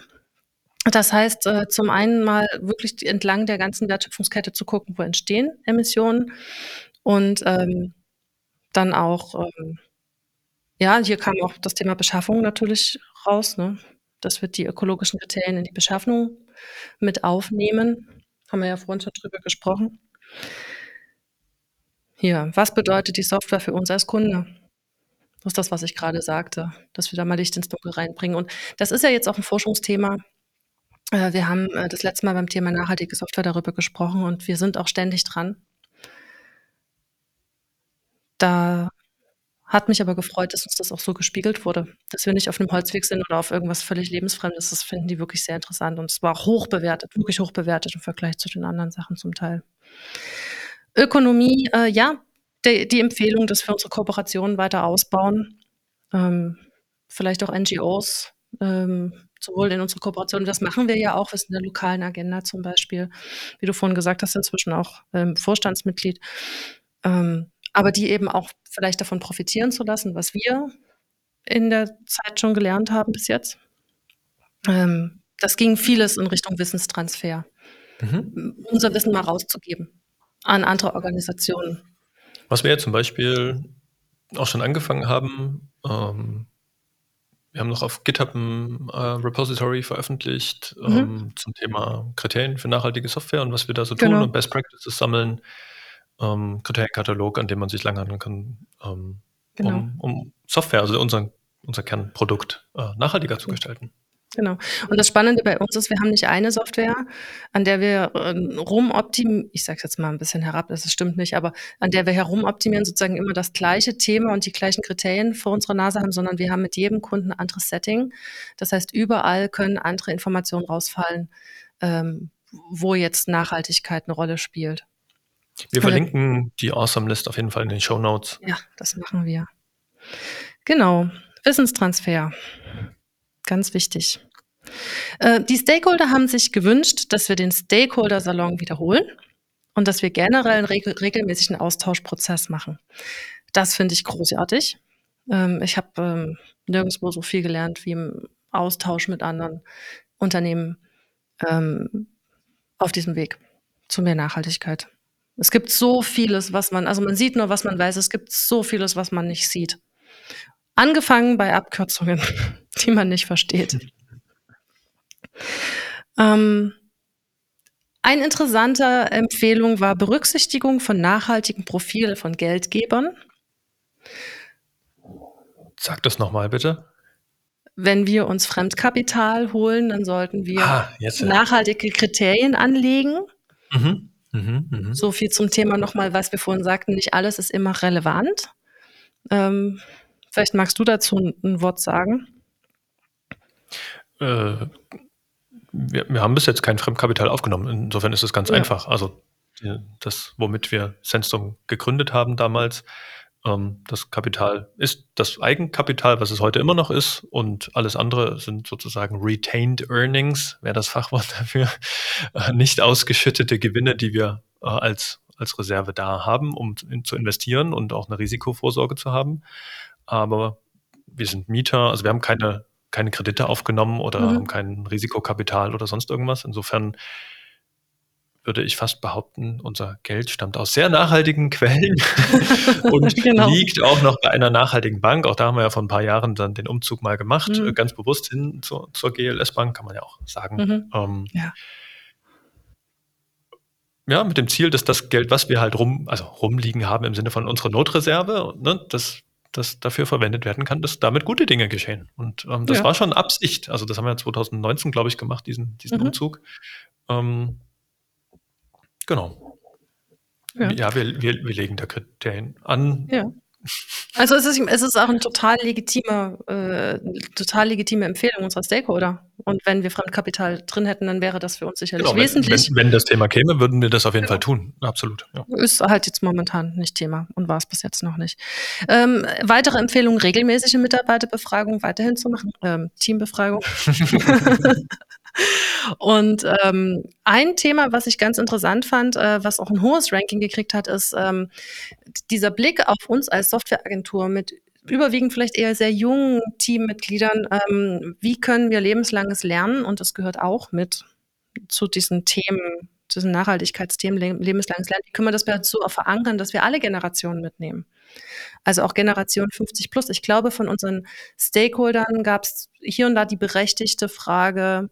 Das heißt, äh, zum einen mal wirklich entlang der ganzen Wertschöpfungskette zu gucken, wo entstehen Emissionen und ähm, dann auch, ähm, ja, hier kam auch das Thema Beschaffung natürlich raus, ne? dass wir die ökologischen Kriterien in die Beschaffung mit aufnehmen. Haben wir ja vorhin schon drüber gesprochen. Hier, was bedeutet die Software für uns als Kunde? Das ist das, was ich gerade sagte, dass wir da mal Licht ins Dunkel reinbringen. Und das ist ja jetzt auch ein Forschungsthema. Äh, wir haben äh, das letzte Mal beim Thema nachhaltige Software darüber gesprochen und wir sind auch ständig dran. Da hat mich aber gefreut, dass uns das auch so gespiegelt wurde, dass wir nicht auf einem Holzweg sind oder auf irgendwas völlig Lebensfremdes. Das finden die wirklich sehr interessant und es war hoch bewertet, wirklich hoch bewertet im Vergleich zu den anderen Sachen zum Teil. Ökonomie, äh, ja, die, die, Empfehlung, dass wir unsere Kooperationen weiter ausbauen, ähm, vielleicht auch NGOs ähm, sowohl in unserer Kooperation, das machen wir ja auch, sind in der lokalen Agenda zum Beispiel, wie du vorhin gesagt hast, inzwischen auch ähm, Vorstandsmitglied, ähm, aber die eben auch vielleicht davon profitieren zu lassen, was wir in der Zeit schon gelernt haben bis jetzt. Ähm, das ging vieles in Richtung Wissenstransfer, mhm. unser Wissen mal rauszugeben an andere Organisationen. Was wir ja zum Beispiel auch schon angefangen haben, ähm, wir haben noch auf GitHub ein äh, Repository veröffentlicht mhm. ähm, zum Thema Kriterien für nachhaltige Software und was wir da so genau. tun und Best Practices sammeln. Ähm, Kriterienkatalog, an dem man sich langhandeln kann, ähm, genau. um, um, Software, also unser, unser Kernprodukt, äh, nachhaltiger zu gestalten. Genau. Und das Spannende bei uns ist, wir haben nicht eine Software, an der wir äh, rumoptimieren, ich sage es jetzt mal ein bisschen herab, das stimmt nicht, aber an der wir herumoptimieren, sozusagen immer das gleiche Thema und die gleichen Kriterien vor unserer Nase haben, sondern wir haben mit jedem Kunden ein anderes Setting. Das heißt, überall können andere Informationen rausfallen, ähm, wo jetzt Nachhaltigkeit eine Rolle spielt. Wir verlinken die Awesome List auf jeden Fall in den Show Notes. Ja, das machen wir. Genau. Wissenstransfer. Ganz wichtig. Äh, die Stakeholder haben sich gewünscht, dass wir den Stakeholder-Salon wiederholen und dass wir generell einen regel regelmäßigen Austauschprozess machen. Das finde ich großartig. Ähm, ich habe ähm, nirgendwo so viel gelernt wie im Austausch mit anderen Unternehmen ähm, auf diesem Weg zu mehr Nachhaltigkeit. Es gibt so vieles, was man, also man sieht nur, was man weiß, es gibt so vieles, was man nicht sieht. Angefangen bei Abkürzungen, die man nicht versteht. Ähm, eine interessante Empfehlung war Berücksichtigung von nachhaltigen Profilen von Geldgebern. Sag das nochmal bitte. Wenn wir uns Fremdkapital holen, dann sollten wir ah, nachhaltige Kriterien anlegen. Mhm. Mhm, mh. So viel zum Thema nochmal, was wir vorhin sagten, nicht alles ist immer relevant. Ähm, vielleicht magst du dazu ein, ein Wort sagen. Äh, wir, wir, haben bis jetzt kein Fremdkapital aufgenommen. Insofern ist es ganz ja. einfach. Also das, womit wir Sandstorm gegründet haben damals, das Kapital ist das Eigenkapital, was es heute immer noch ist, und alles andere sind sozusagen retained earnings, wäre das Fachwort dafür, äh, nicht ausgeschüttete Gewinne, die wir äh, als, als Reserve da haben, um zu investieren und auch eine Risikovorsorge zu haben. Aber wir sind Mieter, also wir haben keine keine Kredite aufgenommen oder mhm. haben kein Risikokapital oder sonst irgendwas. Insofern würde ich fast behaupten, unser Geld stammt aus sehr nachhaltigen Quellen und genau. liegt auch noch bei einer nachhaltigen Bank. Auch da haben wir ja vor ein paar Jahren dann den Umzug mal gemacht, mhm. ganz bewusst hin zur, zur GLS-Bank, kann man ja auch sagen. Mhm. Ähm, ja. ja. mit dem Ziel, dass das Geld, was wir halt rum, also rumliegen haben im Sinne von unserer Notreserve, ne, das das dafür verwendet werden kann, dass damit gute Dinge geschehen. Und ähm, das ja. war schon Absicht. Also das haben wir 2019, glaube ich, gemacht, diesen, diesen mhm. Umzug. Ähm, genau. Ja, ja wir, wir, wir legen da Kriterien an. Ja. Also es ist, es ist auch eine total legitime, äh, total legitime Empfehlung unserer Stakeholder. Und wenn wir Fremdkapital drin hätten, dann wäre das für uns sicherlich genau, wesentlich. Wenn, wenn, das Thema käme, würden wir das auf jeden genau. Fall tun. Absolut. Ja. Ist halt jetzt momentan nicht Thema und war es bis jetzt noch nicht. Ähm, weitere Empfehlungen, regelmäßige Mitarbeiterbefragung weiterhin zu machen, ähm, Teambefragung. Und ähm, ein Thema, was ich ganz interessant fand, äh, was auch ein hohes Ranking gekriegt hat, ist ähm, dieser Blick auf uns als Softwareagentur mit überwiegend vielleicht eher sehr jungen Teammitgliedern. Ähm, wie können wir lebenslanges Lernen? Und das gehört auch mit zu diesen Themen, zu diesen Nachhaltigkeitsthemen, lebenslanges Lernen. Wie können wir das dazu verankern, dass wir alle Generationen mitnehmen? Also auch Generation 50 plus. Ich glaube, von unseren Stakeholdern gab es hier und da die berechtigte Frage,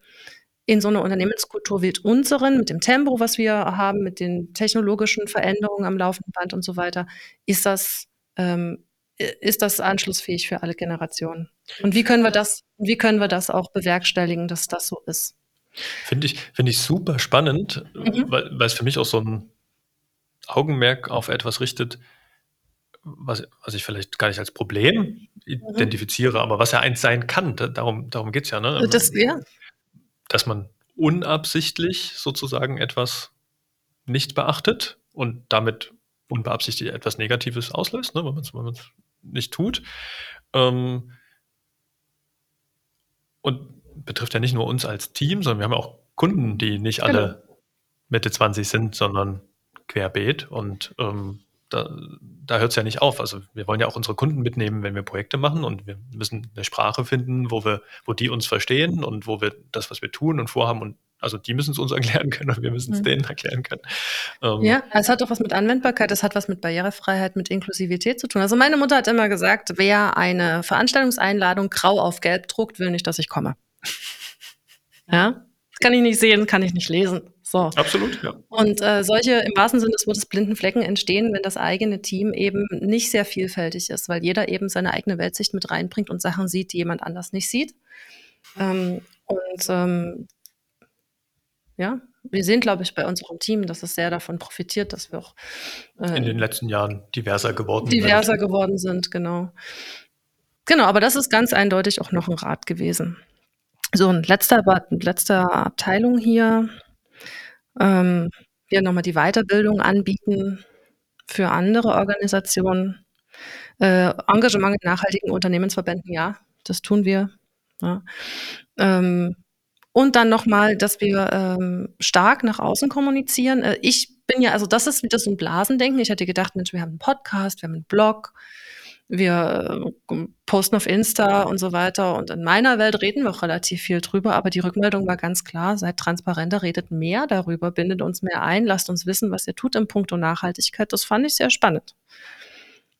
in so einer Unternehmenskultur wie unseren, mit dem Tempo, was wir haben, mit den technologischen Veränderungen am laufenden Band und so weiter, ist das, ähm, ist das anschlussfähig für alle Generationen? Und wie können wir das, wie können wir das auch bewerkstelligen, dass das so ist? Finde ich, finde ich super spannend, mhm. weil, weil es für mich auch so ein Augenmerk auf etwas richtet, was, was ich vielleicht gar nicht als Problem mhm. identifiziere, aber was ja eins sein kann. Darum, darum geht es ja. Ne? Das, ja dass man unabsichtlich sozusagen etwas nicht beachtet und damit unbeabsichtigt etwas Negatives auslöst, ne, wenn man es nicht tut. Ähm, und betrifft ja nicht nur uns als Team, sondern wir haben auch Kunden, die nicht alle genau. Mitte 20 sind, sondern querbeet. Und ähm, da, da hört es ja nicht auf. Also wir wollen ja auch unsere Kunden mitnehmen, wenn wir Projekte machen und wir müssen eine Sprache finden, wo wir, wo die uns verstehen und wo wir das, was wir tun und vorhaben und also die müssen es uns erklären können und wir müssen es mhm. denen erklären können. Ähm, ja, es hat doch was mit Anwendbarkeit, es hat was mit Barrierefreiheit, mit Inklusivität zu tun. Also meine Mutter hat immer gesagt, wer eine Veranstaltungseinladung grau auf gelb druckt, will nicht, dass ich komme. Ja, das kann ich nicht sehen, kann ich nicht lesen. So. Absolut, ja. Und äh, solche, im wahrsten Sinne des Wortes, blinden Flecken entstehen, wenn das eigene Team eben nicht sehr vielfältig ist, weil jeder eben seine eigene Weltsicht mit reinbringt und Sachen sieht, die jemand anders nicht sieht. Ähm, und ähm, ja, wir sehen, glaube ich, bei unserem Team, dass es sehr davon profitiert, dass wir auch äh, in den letzten Jahren diverser geworden diverser sind. Diverser geworden sind, genau. Genau, aber das ist ganz eindeutig auch noch ein Rat gewesen. So, ein letzter, letzter Abteilung hier ähm, wir nochmal die Weiterbildung anbieten für andere Organisationen. Äh, Engagement in nachhaltigen Unternehmensverbänden, ja, das tun wir. Ja. Ähm, und dann nochmal, dass wir ähm, stark nach außen kommunizieren. Äh, ich bin ja, also das ist wieder so ein Blasendenken. Ich hätte gedacht, Mensch, wir haben einen Podcast, wir haben einen Blog, wir äh, posten auf Insta und so weiter. Und in meiner Welt reden wir auch relativ viel drüber, aber die Rückmeldung war ganz klar, seid transparenter, redet mehr darüber, bindet uns mehr ein, lasst uns wissen, was ihr tut im Punkto Nachhaltigkeit. Das fand ich sehr spannend.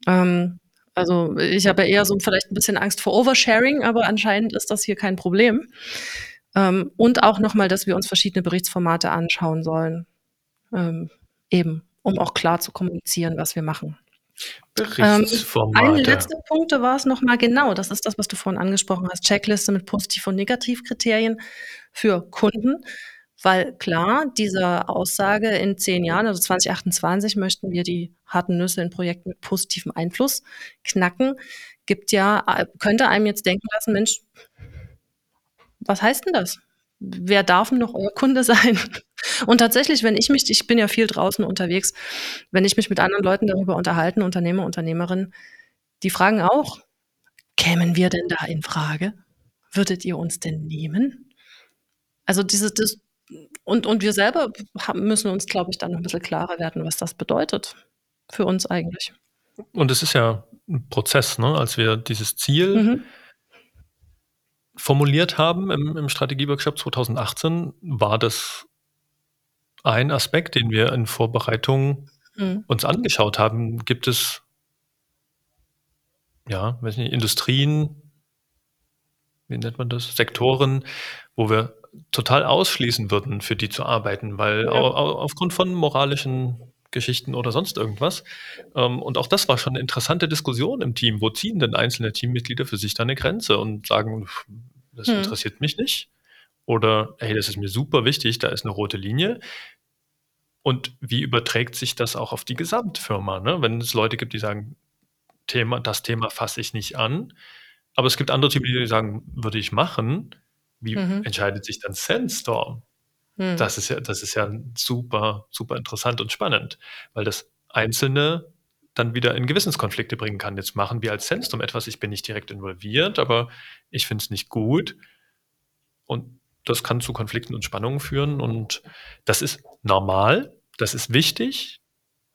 Ähm, also ich habe eher so vielleicht ein bisschen Angst vor Oversharing, aber anscheinend ist das hier kein Problem. Ähm, und auch nochmal, dass wir uns verschiedene Berichtsformate anschauen sollen. Ähm, eben, um auch klar zu kommunizieren, was wir machen. Berichtsformate. Ähm, ein letzter Punkt war es nochmal genau. Das ist das, was du vorhin angesprochen hast. Checkliste mit Positiv- und Negativkriterien für Kunden. Weil klar, diese Aussage in zehn Jahren, also 2028, möchten wir die harten Nüsse in Projekten mit positivem Einfluss knacken, gibt ja, könnte einem jetzt denken lassen, Mensch, was heißt denn das? Wer darf noch euer Kunde sein? Und tatsächlich, wenn ich mich, ich bin ja viel draußen unterwegs, wenn ich mich mit anderen Leuten darüber unterhalten, Unternehmer, Unternehmerinnen, die fragen auch, kämen wir denn da in Frage? Würdet ihr uns denn nehmen? Also dieses, das, und, und wir selber müssen uns, glaube ich, dann noch ein bisschen klarer werden, was das bedeutet für uns eigentlich. Und es ist ja ein Prozess, ne? als wir dieses Ziel mhm formuliert haben im, im Strategieworkshop 2018, war das ein Aspekt, den wir in Vorbereitung mhm. uns angeschaut haben. Gibt es, ja, weiß nicht, Industrien, wie nennt man das, Sektoren, wo wir total ausschließen würden, für die zu arbeiten, weil ja. aufgrund von moralischen Geschichten oder sonst irgendwas. Ähm, und auch das war schon eine interessante Diskussion im Team. Wo ziehen denn einzelne Teammitglieder für sich da eine Grenze und sagen, das hm. interessiert mich nicht? Oder, hey, das ist mir super wichtig, da ist eine rote Linie. Und wie überträgt sich das auch auf die Gesamtfirma? Ne? Wenn es Leute gibt, die sagen, Thema, das Thema fasse ich nicht an, aber es gibt andere Typen, die sagen, würde ich machen. Wie mhm. entscheidet sich dann Sandstorm? Hm. Das ist ja, das ist ja super, super interessant und spannend, weil das Einzelne dann wieder in Gewissenskonflikte bringen kann. Jetzt machen wir als Sandstorm etwas, ich bin nicht direkt involviert, aber ich finde es nicht gut. Und das kann zu Konflikten und Spannungen führen. Und das ist normal, das ist wichtig,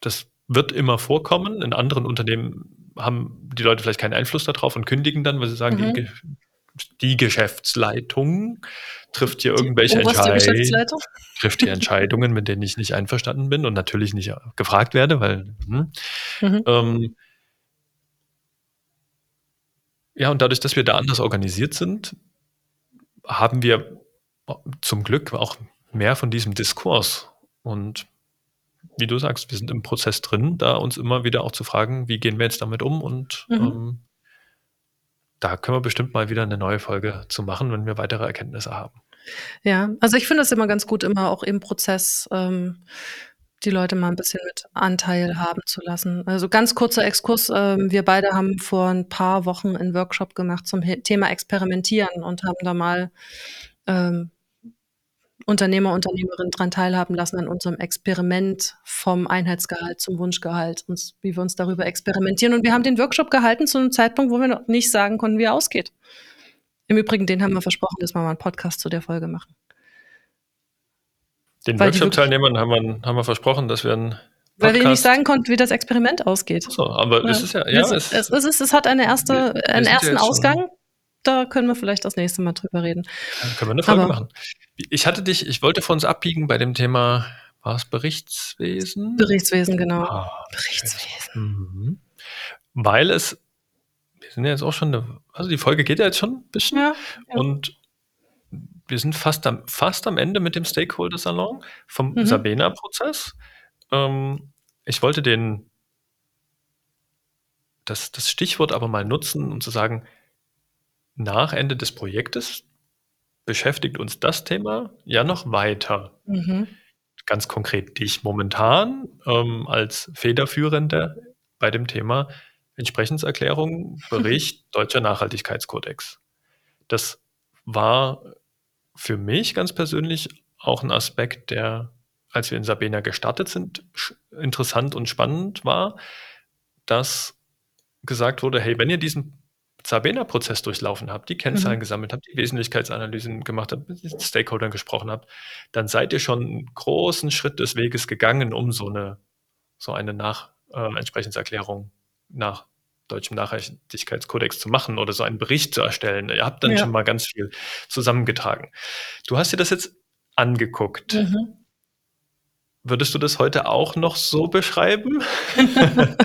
das wird immer vorkommen. In anderen Unternehmen haben die Leute vielleicht keinen Einfluss darauf und kündigen dann, weil sie sagen, mhm. die, die Geschäftsleitung trifft hier irgendwelche Entscheidungen, trifft die Entscheidungen, mit denen ich nicht einverstanden bin und natürlich nicht gefragt werde, weil hm, mhm. ähm, ja, und dadurch, dass wir da anders organisiert sind, haben wir zum Glück auch mehr von diesem Diskurs. Und wie du sagst, wir sind im Prozess drin, da uns immer wieder auch zu fragen, wie gehen wir jetzt damit um und mhm. ähm, da können wir bestimmt mal wieder eine neue Folge zu machen, wenn wir weitere Erkenntnisse haben. Ja, also ich finde es immer ganz gut, immer auch im Prozess ähm, die Leute mal ein bisschen mit Anteil haben zu lassen. Also ganz kurzer Exkurs. Ähm, wir beide haben vor ein paar Wochen einen Workshop gemacht zum Thema Experimentieren und haben da mal ähm, Unternehmer, Unternehmerinnen daran teilhaben lassen an unserem Experiment vom Einheitsgehalt zum Wunschgehalt und wie wir uns darüber experimentieren. Und wir haben den Workshop gehalten zu einem Zeitpunkt, wo wir noch nicht sagen konnten, wie er ausgeht. Im Übrigen, den haben wir versprochen, dass wir mal einen Podcast zu der Folge machen. Den Workshop-Teilnehmern haben wir, haben wir versprochen, dass wir einen weil wir nicht sagen konnten, wie das Experiment ausgeht. So, aber ja. es ist ja, ja es, es, es, ist, es hat eine erste, wir, einen ersten Ausgang. Da können wir vielleicht das nächste Mal drüber reden. Dann können wir eine Folge aber, machen. Ich hatte dich, ich wollte vor uns abbiegen bei dem Thema, war es Berichtswesen? Berichtswesen, genau. Ah, Berichtswesen. Mhm. Weil es, wir sind ja jetzt auch schon, eine, also die Folge geht ja jetzt schon ein bisschen. Ja, ja. Und wir sind fast am, fast am Ende mit dem Stakeholder-Salon vom mhm. Sabena-Prozess. Ähm, ich wollte den, das, das Stichwort aber mal nutzen, um zu sagen, nach Ende des Projektes beschäftigt uns das Thema ja noch weiter. Mhm. Ganz konkret dich momentan ähm, als Federführender bei dem Thema Entsprechenserklärung, Bericht Deutscher Nachhaltigkeitskodex. Das war für mich ganz persönlich auch ein Aspekt, der, als wir in Sabena gestartet sind, interessant und spannend war, dass gesagt wurde, hey, wenn ihr diesen Sabena-Prozess durchlaufen habt, die Kennzahlen mhm. gesammelt habt, die Wesentlichkeitsanalysen gemacht habt, mit Stakeholdern gesprochen habt, dann seid ihr schon einen großen Schritt des Weges gegangen, um so eine, so eine Nach, äh, Entsprechenserklärung nach deutschem Nachhaltigkeitskodex zu machen oder so einen Bericht zu erstellen. Ihr habt dann ja. schon mal ganz viel zusammengetragen. Du hast dir das jetzt angeguckt. Mhm. Würdest du das heute auch noch so beschreiben?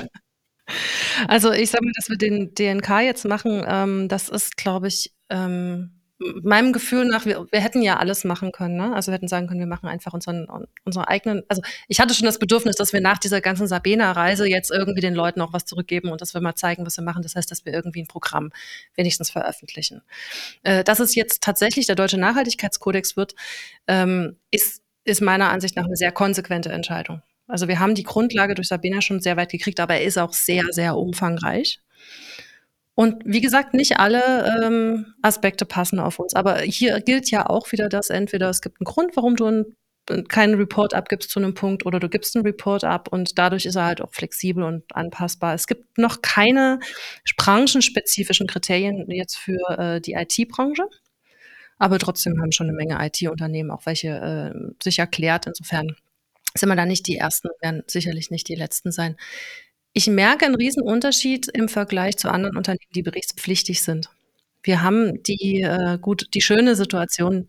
Also ich sage mal, dass wir den DNK jetzt machen, ähm, das ist, glaube ich, ähm, meinem Gefühl nach, wir, wir hätten ja alles machen können. Ne? Also wir hätten sagen können, wir machen einfach unseren, unsere eigenen. Also ich hatte schon das Bedürfnis, dass wir nach dieser ganzen Sabena-Reise jetzt irgendwie den Leuten auch was zurückgeben und dass wir mal zeigen, was wir machen. Das heißt, dass wir irgendwie ein Programm wenigstens veröffentlichen. Äh, dass es jetzt tatsächlich der Deutsche Nachhaltigkeitskodex wird, ähm, ist, ist meiner Ansicht nach eine sehr konsequente Entscheidung. Also wir haben die Grundlage durch Sabina schon sehr weit gekriegt, aber er ist auch sehr, sehr umfangreich. Und wie gesagt, nicht alle ähm, Aspekte passen auf uns. Aber hier gilt ja auch wieder das, entweder es gibt einen Grund, warum du ein, keinen Report abgibst zu einem Punkt oder du gibst einen Report ab und dadurch ist er halt auch flexibel und anpassbar. Es gibt noch keine branchenspezifischen Kriterien jetzt für äh, die IT-Branche. Aber trotzdem haben schon eine Menge IT-Unternehmen auch welche äh, sich erklärt. Insofern sind wir da nicht die Ersten, werden sicherlich nicht die Letzten sein. Ich merke einen riesen Unterschied im Vergleich zu anderen Unternehmen, die berichtspflichtig sind. Wir haben die, äh, gut, die schöne Situation,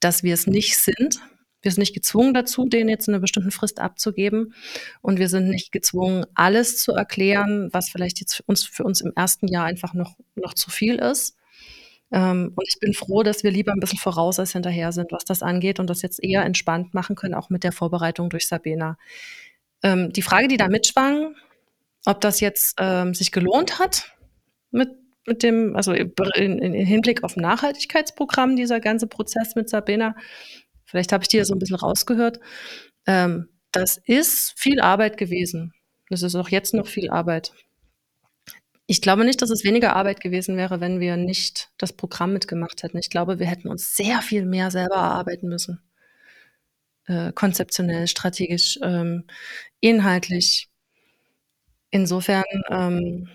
dass wir es nicht sind. Wir sind nicht gezwungen dazu, denen jetzt eine bestimmte Frist abzugeben. Und wir sind nicht gezwungen, alles zu erklären, was vielleicht jetzt für uns, für uns im ersten Jahr einfach noch, noch zu viel ist. Ähm, und ich bin froh, dass wir lieber ein bisschen voraus als hinterher sind, was das angeht und das jetzt eher entspannt machen können, auch mit der Vorbereitung durch Sabena. Ähm, die Frage, die da mitschwang, ob das jetzt ähm, sich gelohnt hat mit, mit dem, also in, in Hinblick auf Nachhaltigkeitsprogramm, dieser ganze Prozess mit Sabena, vielleicht habe ich dir so ein bisschen rausgehört, das ist viel Arbeit gewesen. Das ist auch jetzt noch viel Arbeit. Ich glaube nicht, dass es weniger Arbeit gewesen wäre, wenn wir nicht das Programm mitgemacht hätten. Ich glaube, wir hätten uns sehr viel mehr selber erarbeiten müssen. Äh, konzeptionell, strategisch, ähm, inhaltlich. Insofern ähm,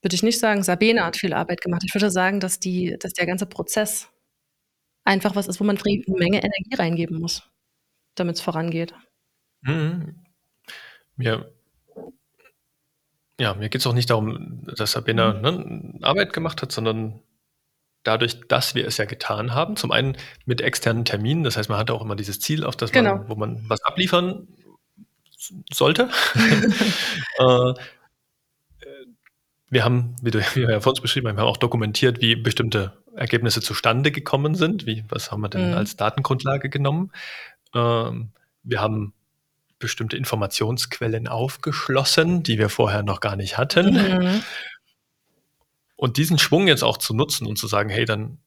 würde ich nicht sagen, Sabine hat viel Arbeit gemacht. Ich würde sagen, dass, die, dass der ganze Prozess einfach was ist, wo man eine Menge Energie reingeben muss, damit es vorangeht. Mhm. Ja, ja, mir geht es auch nicht darum, dass Sabina, Mhm. ne, Arbeit gemacht hat, sondern dadurch, dass wir es ja getan haben, zum einen mit externen Terminen, das heißt, man hatte auch immer dieses Ziel, auf das Genau. man wo man was abliefern sollte. Äh, wir haben, wie du wie wir ja vor uns beschrieben haben, wir haben auch dokumentiert, wie bestimmte Ergebnisse zustande gekommen sind. Wie was haben wir denn Mhm. als Datengrundlage genommen? Ähm, wir haben bestimmte Informationsquellen aufgeschlossen, die wir vorher noch gar nicht hatten. Mhm. Und diesen Schwung jetzt auch zu nutzen und zu sagen, hey, dann,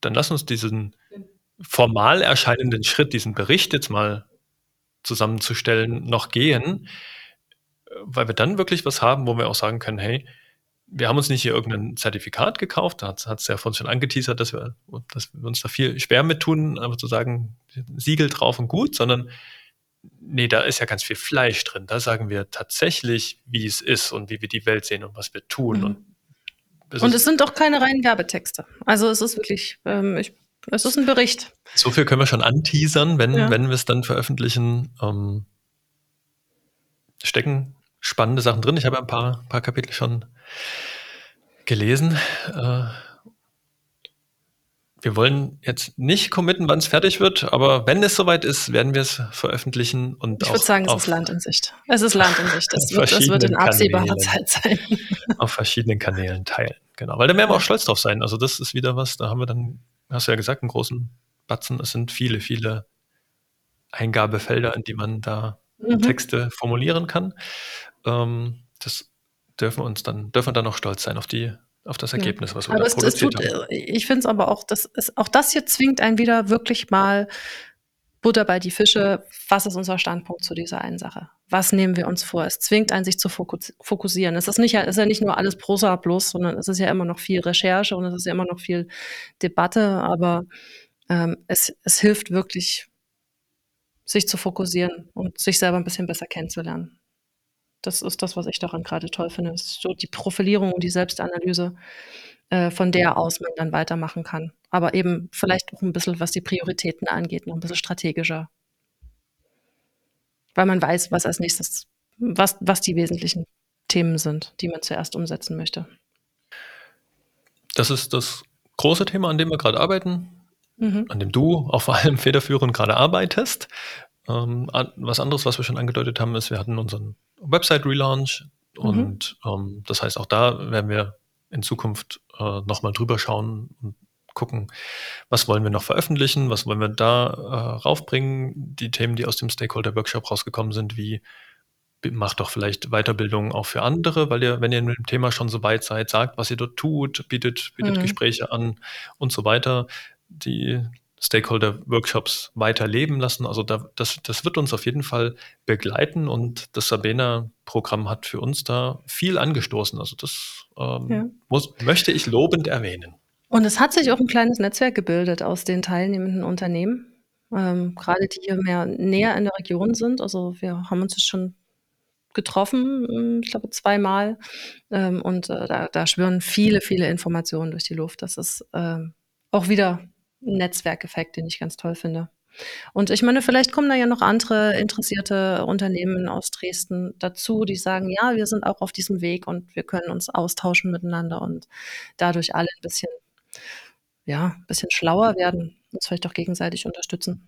dann lass uns diesen formal erscheinenden Schritt, diesen Bericht jetzt mal zusammenzustellen, noch gehen, weil wir dann wirklich was haben, wo wir auch sagen können, hey, wir haben uns nicht hier irgendein Zertifikat gekauft, da hat es ja von schon angeteasert, dass wir, dass wir uns da viel schwer mit tun, aber zu sagen, Siegel drauf und gut, sondern nee, da ist ja ganz viel Fleisch drin. Da sagen wir tatsächlich, wie es ist und wie wir die Welt sehen und was wir tun. Mhm. Und, und es sind doch keine reinen Werbetexte. Also es ist wirklich, ähm, ich, es ist ein Bericht. So viel können wir schon anteasern, wenn, ja. wenn wir es dann veröffentlichen. Ähm, stecken spannende Sachen drin. Ich habe ein paar, paar Kapitel schon gelesen. Äh, wir wollen jetzt nicht committen, wann es fertig wird, aber wenn es soweit ist, werden wir es veröffentlichen. Und ich würde sagen, es ist Land in Sicht. Es ist Land in Sicht. Das, wird, das wird in absehbarer Zeit sein. Auf verschiedenen Kanälen teilen. Genau. Weil da werden wir auch stolz drauf sein. Also, das ist wieder was, da haben wir dann, hast du ja gesagt, einen großen Batzen. Es sind viele, viele Eingabefelder, in die man da mhm. Texte formulieren kann. Ähm, das dürfen wir uns dann, dürfen wir dann auch stolz sein auf die auf das Ergebnis, was wir aber da produziert tut, haben. Ich finde es aber auch, das ist, auch das hier zwingt einen wieder wirklich mal Butter bei die Fische. Was ist unser Standpunkt zu dieser einen Sache? Was nehmen wir uns vor? Es zwingt einen, sich zu fokussieren. Es ist, nicht, es ist ja nicht nur alles Prosa bloß, sondern es ist ja immer noch viel Recherche und es ist ja immer noch viel Debatte, aber ähm, es, es hilft wirklich, sich zu fokussieren und sich selber ein bisschen besser kennenzulernen. Das ist das, was ich daran gerade toll finde. so die Profilierung und die Selbstanalyse, äh, von der aus man dann weitermachen kann. Aber eben vielleicht auch ein bisschen, was die Prioritäten angeht, noch ein bisschen strategischer. Weil man weiß, was als nächstes, was, was die wesentlichen Themen sind, die man zuerst umsetzen möchte. Das ist das große Thema, an dem wir gerade arbeiten, mhm. an dem du auch vor allem federführend gerade arbeitest. Ähm, was anderes, was wir schon angedeutet haben, ist, wir hatten unseren Website-Relaunch mhm. und ähm, das heißt, auch da werden wir in Zukunft äh, nochmal drüber schauen und gucken, was wollen wir noch veröffentlichen, was wollen wir da äh, raufbringen. Die Themen, die aus dem Stakeholder-Workshop rausgekommen sind, wie macht doch vielleicht Weiterbildung auch für andere, weil ihr, wenn ihr mit dem Thema schon so weit seid, sagt, was ihr dort tut, bietet, bietet mhm. Gespräche an und so weiter. Die Stakeholder-Workshops weiterleben lassen. Also da, das, das wird uns auf jeden Fall begleiten und das Sabena-Programm hat für uns da viel angestoßen. Also das ähm, ja. muss, möchte ich lobend erwähnen. Und es hat sich auch ein kleines Netzwerk gebildet aus den teilnehmenden Unternehmen, ähm, gerade die hier mehr näher in der Region sind. Also wir haben uns jetzt schon getroffen, hm, ich glaube zweimal. Ähm, und äh, da, da schwirren viele, viele Informationen durch die Luft. Das ist ähm, auch wieder Netzwerkeffekt, den ich ganz toll finde. Und ich meine, vielleicht kommen da ja noch andere interessierte Unternehmen aus Dresden dazu, die sagen, ja, wir sind auch auf diesem Weg und wir können uns austauschen miteinander und dadurch alle ein bisschen, ja, ein bisschen schlauer werden, uns vielleicht auch gegenseitig unterstützen.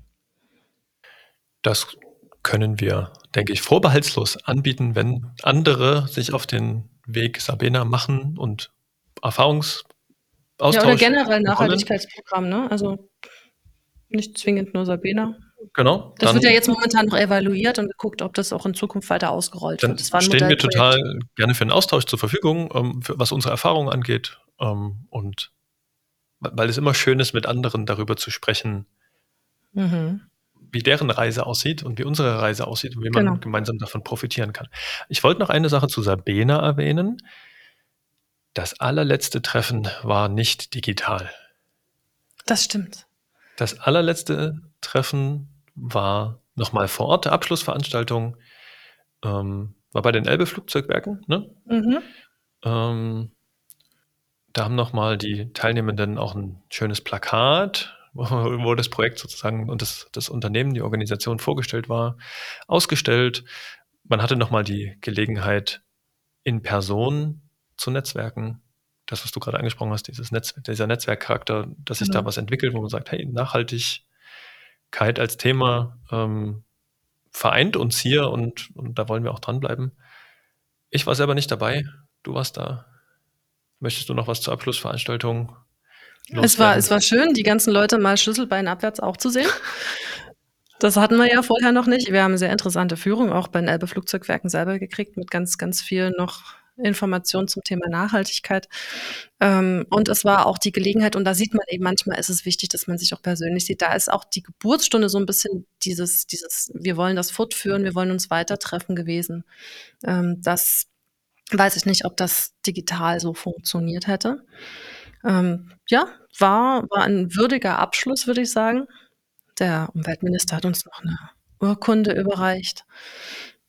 Das können wir, denke ich, vorbehaltslos anbieten, wenn andere sich auf den Weg Sabena machen und Erfahrungs ja, oder generell Nachhaltigkeitsprogramm, ne? Also nicht zwingend nur Sabena. Genau. Das wird ja jetzt momentan noch evaluiert und geguckt, ob das auch in Zukunft weiter ausgerollt wird. Das stehen wir total gerne für einen Austausch zur Verfügung, ähm, für, was unsere Erfahrungen angeht. Ähm, und weil es immer schön ist, mit anderen darüber zu sprechen, mhm. wie deren Reise aussieht und wie unsere Reise aussieht und wie man genau. gemeinsam davon profitieren kann. Ich wollte noch eine Sache zu Sabena erwähnen. Das allerletzte Treffen war nicht digital. Das stimmt. Das allerletzte Treffen war nochmal vor Ort, der Abschlussveranstaltung. Ähm, war bei den Elbe-Flugzeugwerken. Ne? Mhm. Ähm, da haben nochmal die Teilnehmenden auch ein schönes Plakat, wo, wo das Projekt sozusagen und das, das Unternehmen, die Organisation vorgestellt war, ausgestellt. Man hatte nochmal die Gelegenheit, in Person zu Netzwerken. Das, was du gerade angesprochen hast, dieses Netz, dieser Netzwerkcharakter, dass sich genau. da was entwickelt, wo man sagt, hey, Nachhaltigkeit als Thema ähm, vereint uns hier und, und da wollen wir auch dranbleiben. Ich war selber nicht dabei, du warst da. Möchtest du noch was zur Abschlussveranstaltung? Es war, es war schön, die ganzen Leute mal Schlüsselbein abwärts auch zu sehen. Das hatten wir ja vorher noch nicht. Wir haben eine sehr interessante Führung auch bei den Elbe Flugzeugwerken selber gekriegt mit ganz, ganz vielen noch Informationen zum Thema Nachhaltigkeit. Ähm, und es war auch die Gelegenheit, und da sieht man eben, manchmal ist es wichtig, dass man sich auch persönlich sieht. Da ist auch die Geburtsstunde so ein bisschen dieses, dieses, wir wollen das fortführen, wir wollen uns weiter treffen gewesen. Ähm, das weiß ich nicht, ob das digital so funktioniert hätte. Ähm, ja, war, war ein würdiger Abschluss, würde ich sagen. Der Umweltminister hat uns noch eine Urkunde überreicht.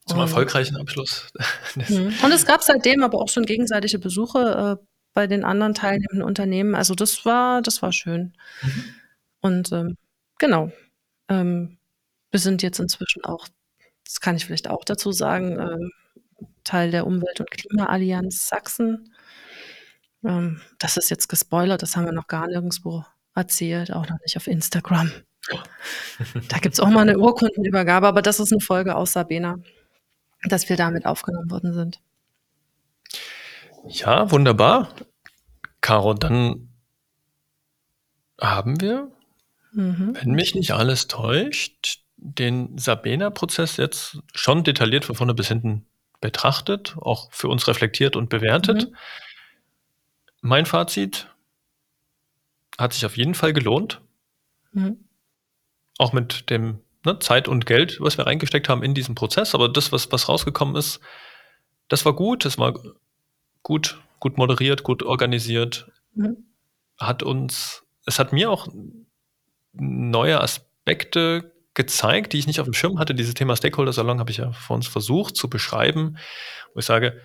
Zum und, erfolgreichen Abschluss. Mhm. und es gab seitdem aber auch schon gegenseitige Besuche äh, bei den anderen teilnehmenden Unternehmen. Also das war, das war schön. Mhm. Und ähm, genau. Ähm, wir sind jetzt inzwischen auch, das kann ich vielleicht auch dazu sagen, ähm, Teil der Umwelt- und Klimaallianz Sachsen. Ähm, das ist jetzt gespoilert, das haben wir noch gar nirgendwo erzählt, auch noch nicht auf Instagram. da gibt es auch mal eine Urkundenübergabe, aber das ist eine Folge aus Sabena dass wir damit aufgenommen worden sind. Ja, wunderbar. Caro, dann haben wir, mhm. wenn mich nicht alles täuscht, den Sabena-Prozess jetzt schon detailliert von vorne bis hinten betrachtet, auch für uns reflektiert und bewertet. Mhm. Mein Fazit hat sich auf jeden Fall gelohnt. Mhm. Auch mit dem ne, Zeit und Geld, was wir reingesteckt haben in diesen Prozess. Aber das, was, was rausgekommen ist, das war gut, das war gut, gut moderiert, gut organisiert. Mhm. Hat uns, es hat mir auch neue Aspekte gezeigt, die ich nicht auf dem Schirm hatte. Dieses Thema Stakeholder Salon habe ich ja vor uns versucht zu beschreiben, wo ich sage,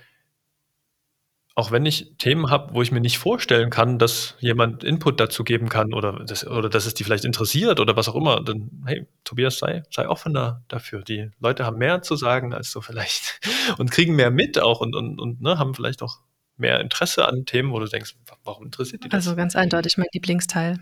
auch wenn ich Themen habe, wo ich mir nicht vorstellen kann, dass jemand Input dazu geben kann oder, das, oder dass es die vielleicht interessiert oder was auch immer, dann, hey, Tobias, sei, sei offener dafür. Die Leute haben mehr zu sagen als so vielleicht und kriegen mehr mit auch und, und, und ne, haben vielleicht auch mehr Interesse an Themen, wo du denkst, warum interessiert die das? Also ganz eindeutig mein Lieblingsteil.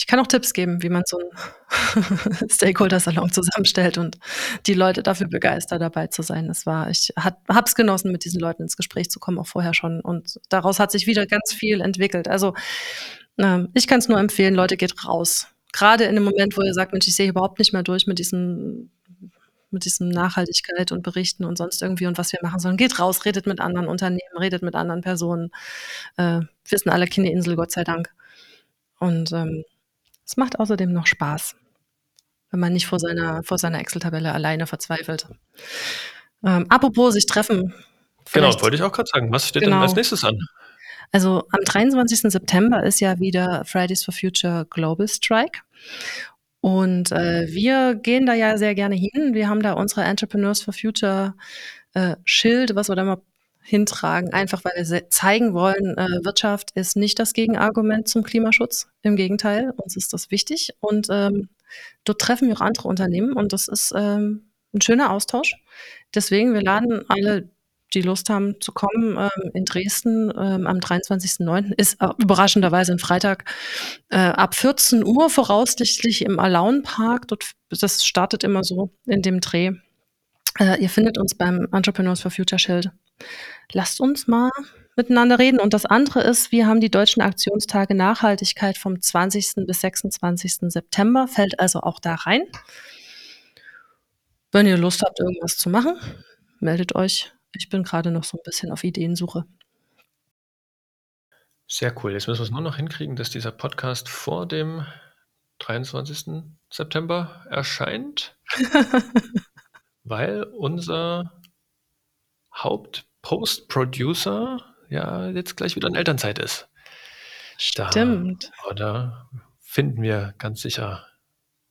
Ich kann auch Tipps geben, wie man so einen Stakeholder-Salon zusammenstellt und die Leute dafür begeistert, dabei zu sein. Das war, ich habe es genossen, mit diesen Leuten ins Gespräch zu kommen, auch vorher schon. Und daraus hat sich wieder ganz viel entwickelt. Also äh, ich kann es nur empfehlen, Leute, geht raus. Gerade in dem Moment, wo ihr sagt, Mensch, ich sehe überhaupt nicht mehr durch mit diesem mit diesem Nachhaltigkeit und Berichten und sonst irgendwie und was wir machen sollen. Geht raus, redet mit anderen Unternehmen, redet mit anderen Personen. Äh, wir sind alle keine Insel, Gott sei Dank. Und ähm, es macht außerdem noch Spaß, wenn man nicht vor seiner, vor seiner Excel-Tabelle alleine verzweifelt. Ähm, apropos sich treffen. Genau, wollte ich auch gerade sagen. Was steht genau. denn als nächstes an? Also am 23. September ist ja wieder Fridays for Future Global Strike. Und äh, wir gehen da ja sehr gerne hin. Wir haben da unsere Entrepreneurs for Future äh, Schild, was wir da mal hintragen, einfach weil wir zeigen wollen, äh, Wirtschaft ist nicht das Gegenargument zum Klimaschutz. Im Gegenteil, uns ist das wichtig. Und ähm, dort treffen wir auch andere Unternehmen und das ist ähm, ein schöner Austausch. Deswegen, wir laden alle die Lust haben zu kommen, ähm, in Dresden ähm, am 23.09. ist äh, überraschenderweise ein Freitag äh, ab 14 Uhr voraussichtlich im Alaun Park. Dort, das startet immer so in dem Dreh. Äh, ihr findet uns beim Entrepreneurs for Future Schild. Lasst uns mal miteinander reden. Und das andere ist, wir haben die deutschen Aktionstage Nachhaltigkeit vom 20. bis 26. September, fällt also auch da rein. Wenn ihr Lust habt, irgendwas zu machen, meldet euch. Ich bin gerade noch so ein bisschen auf Ideensuche. Sehr cool. Jetzt müssen wir es nur noch hinkriegen, dass dieser Podcast vor dem 23. September erscheint, weil unser Haupt-Post-Producer ja jetzt gleich wieder in Elternzeit ist. Stimmt. Da, oder finden wir ganz sicher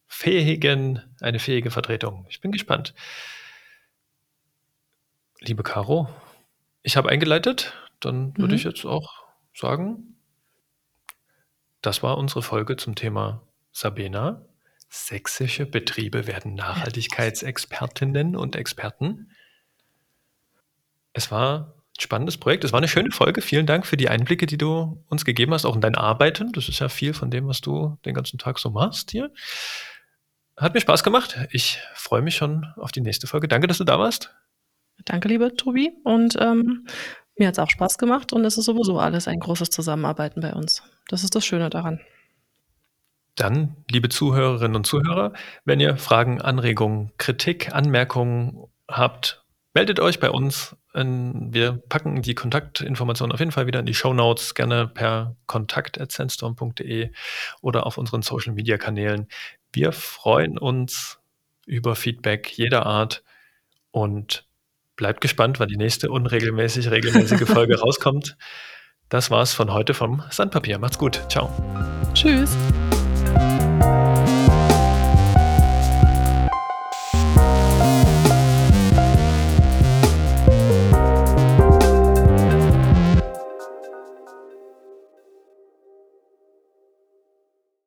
fähigen, eine fähige Vertretung. Ich bin gespannt. Liebe Caro, ich habe eingeleitet. Dann würde mhm. ich jetzt auch sagen, das war unsere Folge zum Thema Sabena. Sächsische Betriebe werden Nachhaltigkeitsexpertinnen und Experten. Es war ein spannendes Projekt. Es war eine schöne Folge. Vielen Dank für die Einblicke, die du uns gegeben hast, auch in dein Arbeiten. Das ist ja viel von dem, was du den ganzen Tag so machst hier. Hat mir Spaß gemacht. Ich freue mich schon auf die nächste Folge. Danke, dass du da warst. Danke, liebe Tobi. Und ähm, mir hat es auch Spaß gemacht und es ist sowieso alles ein großes Zusammenarbeiten bei uns. Das ist das Schöne daran. Dann, liebe Zuhörerinnen und Zuhörer, wenn ihr Fragen, Anregungen, Kritik, Anmerkungen habt, meldet euch bei uns. Wir packen die Kontaktinformationen auf jeden Fall wieder in die Show Notes, gerne per kontakt.sandstorm.de oder auf unseren Social Media Kanälen. Wir freuen uns über Feedback jeder Art und bleibt gespannt, wann die nächste unregelmäßig regelmäßige Folge rauskommt. Das war's von heute vom Sandpapier. Macht's gut. Ciao. Tschüss.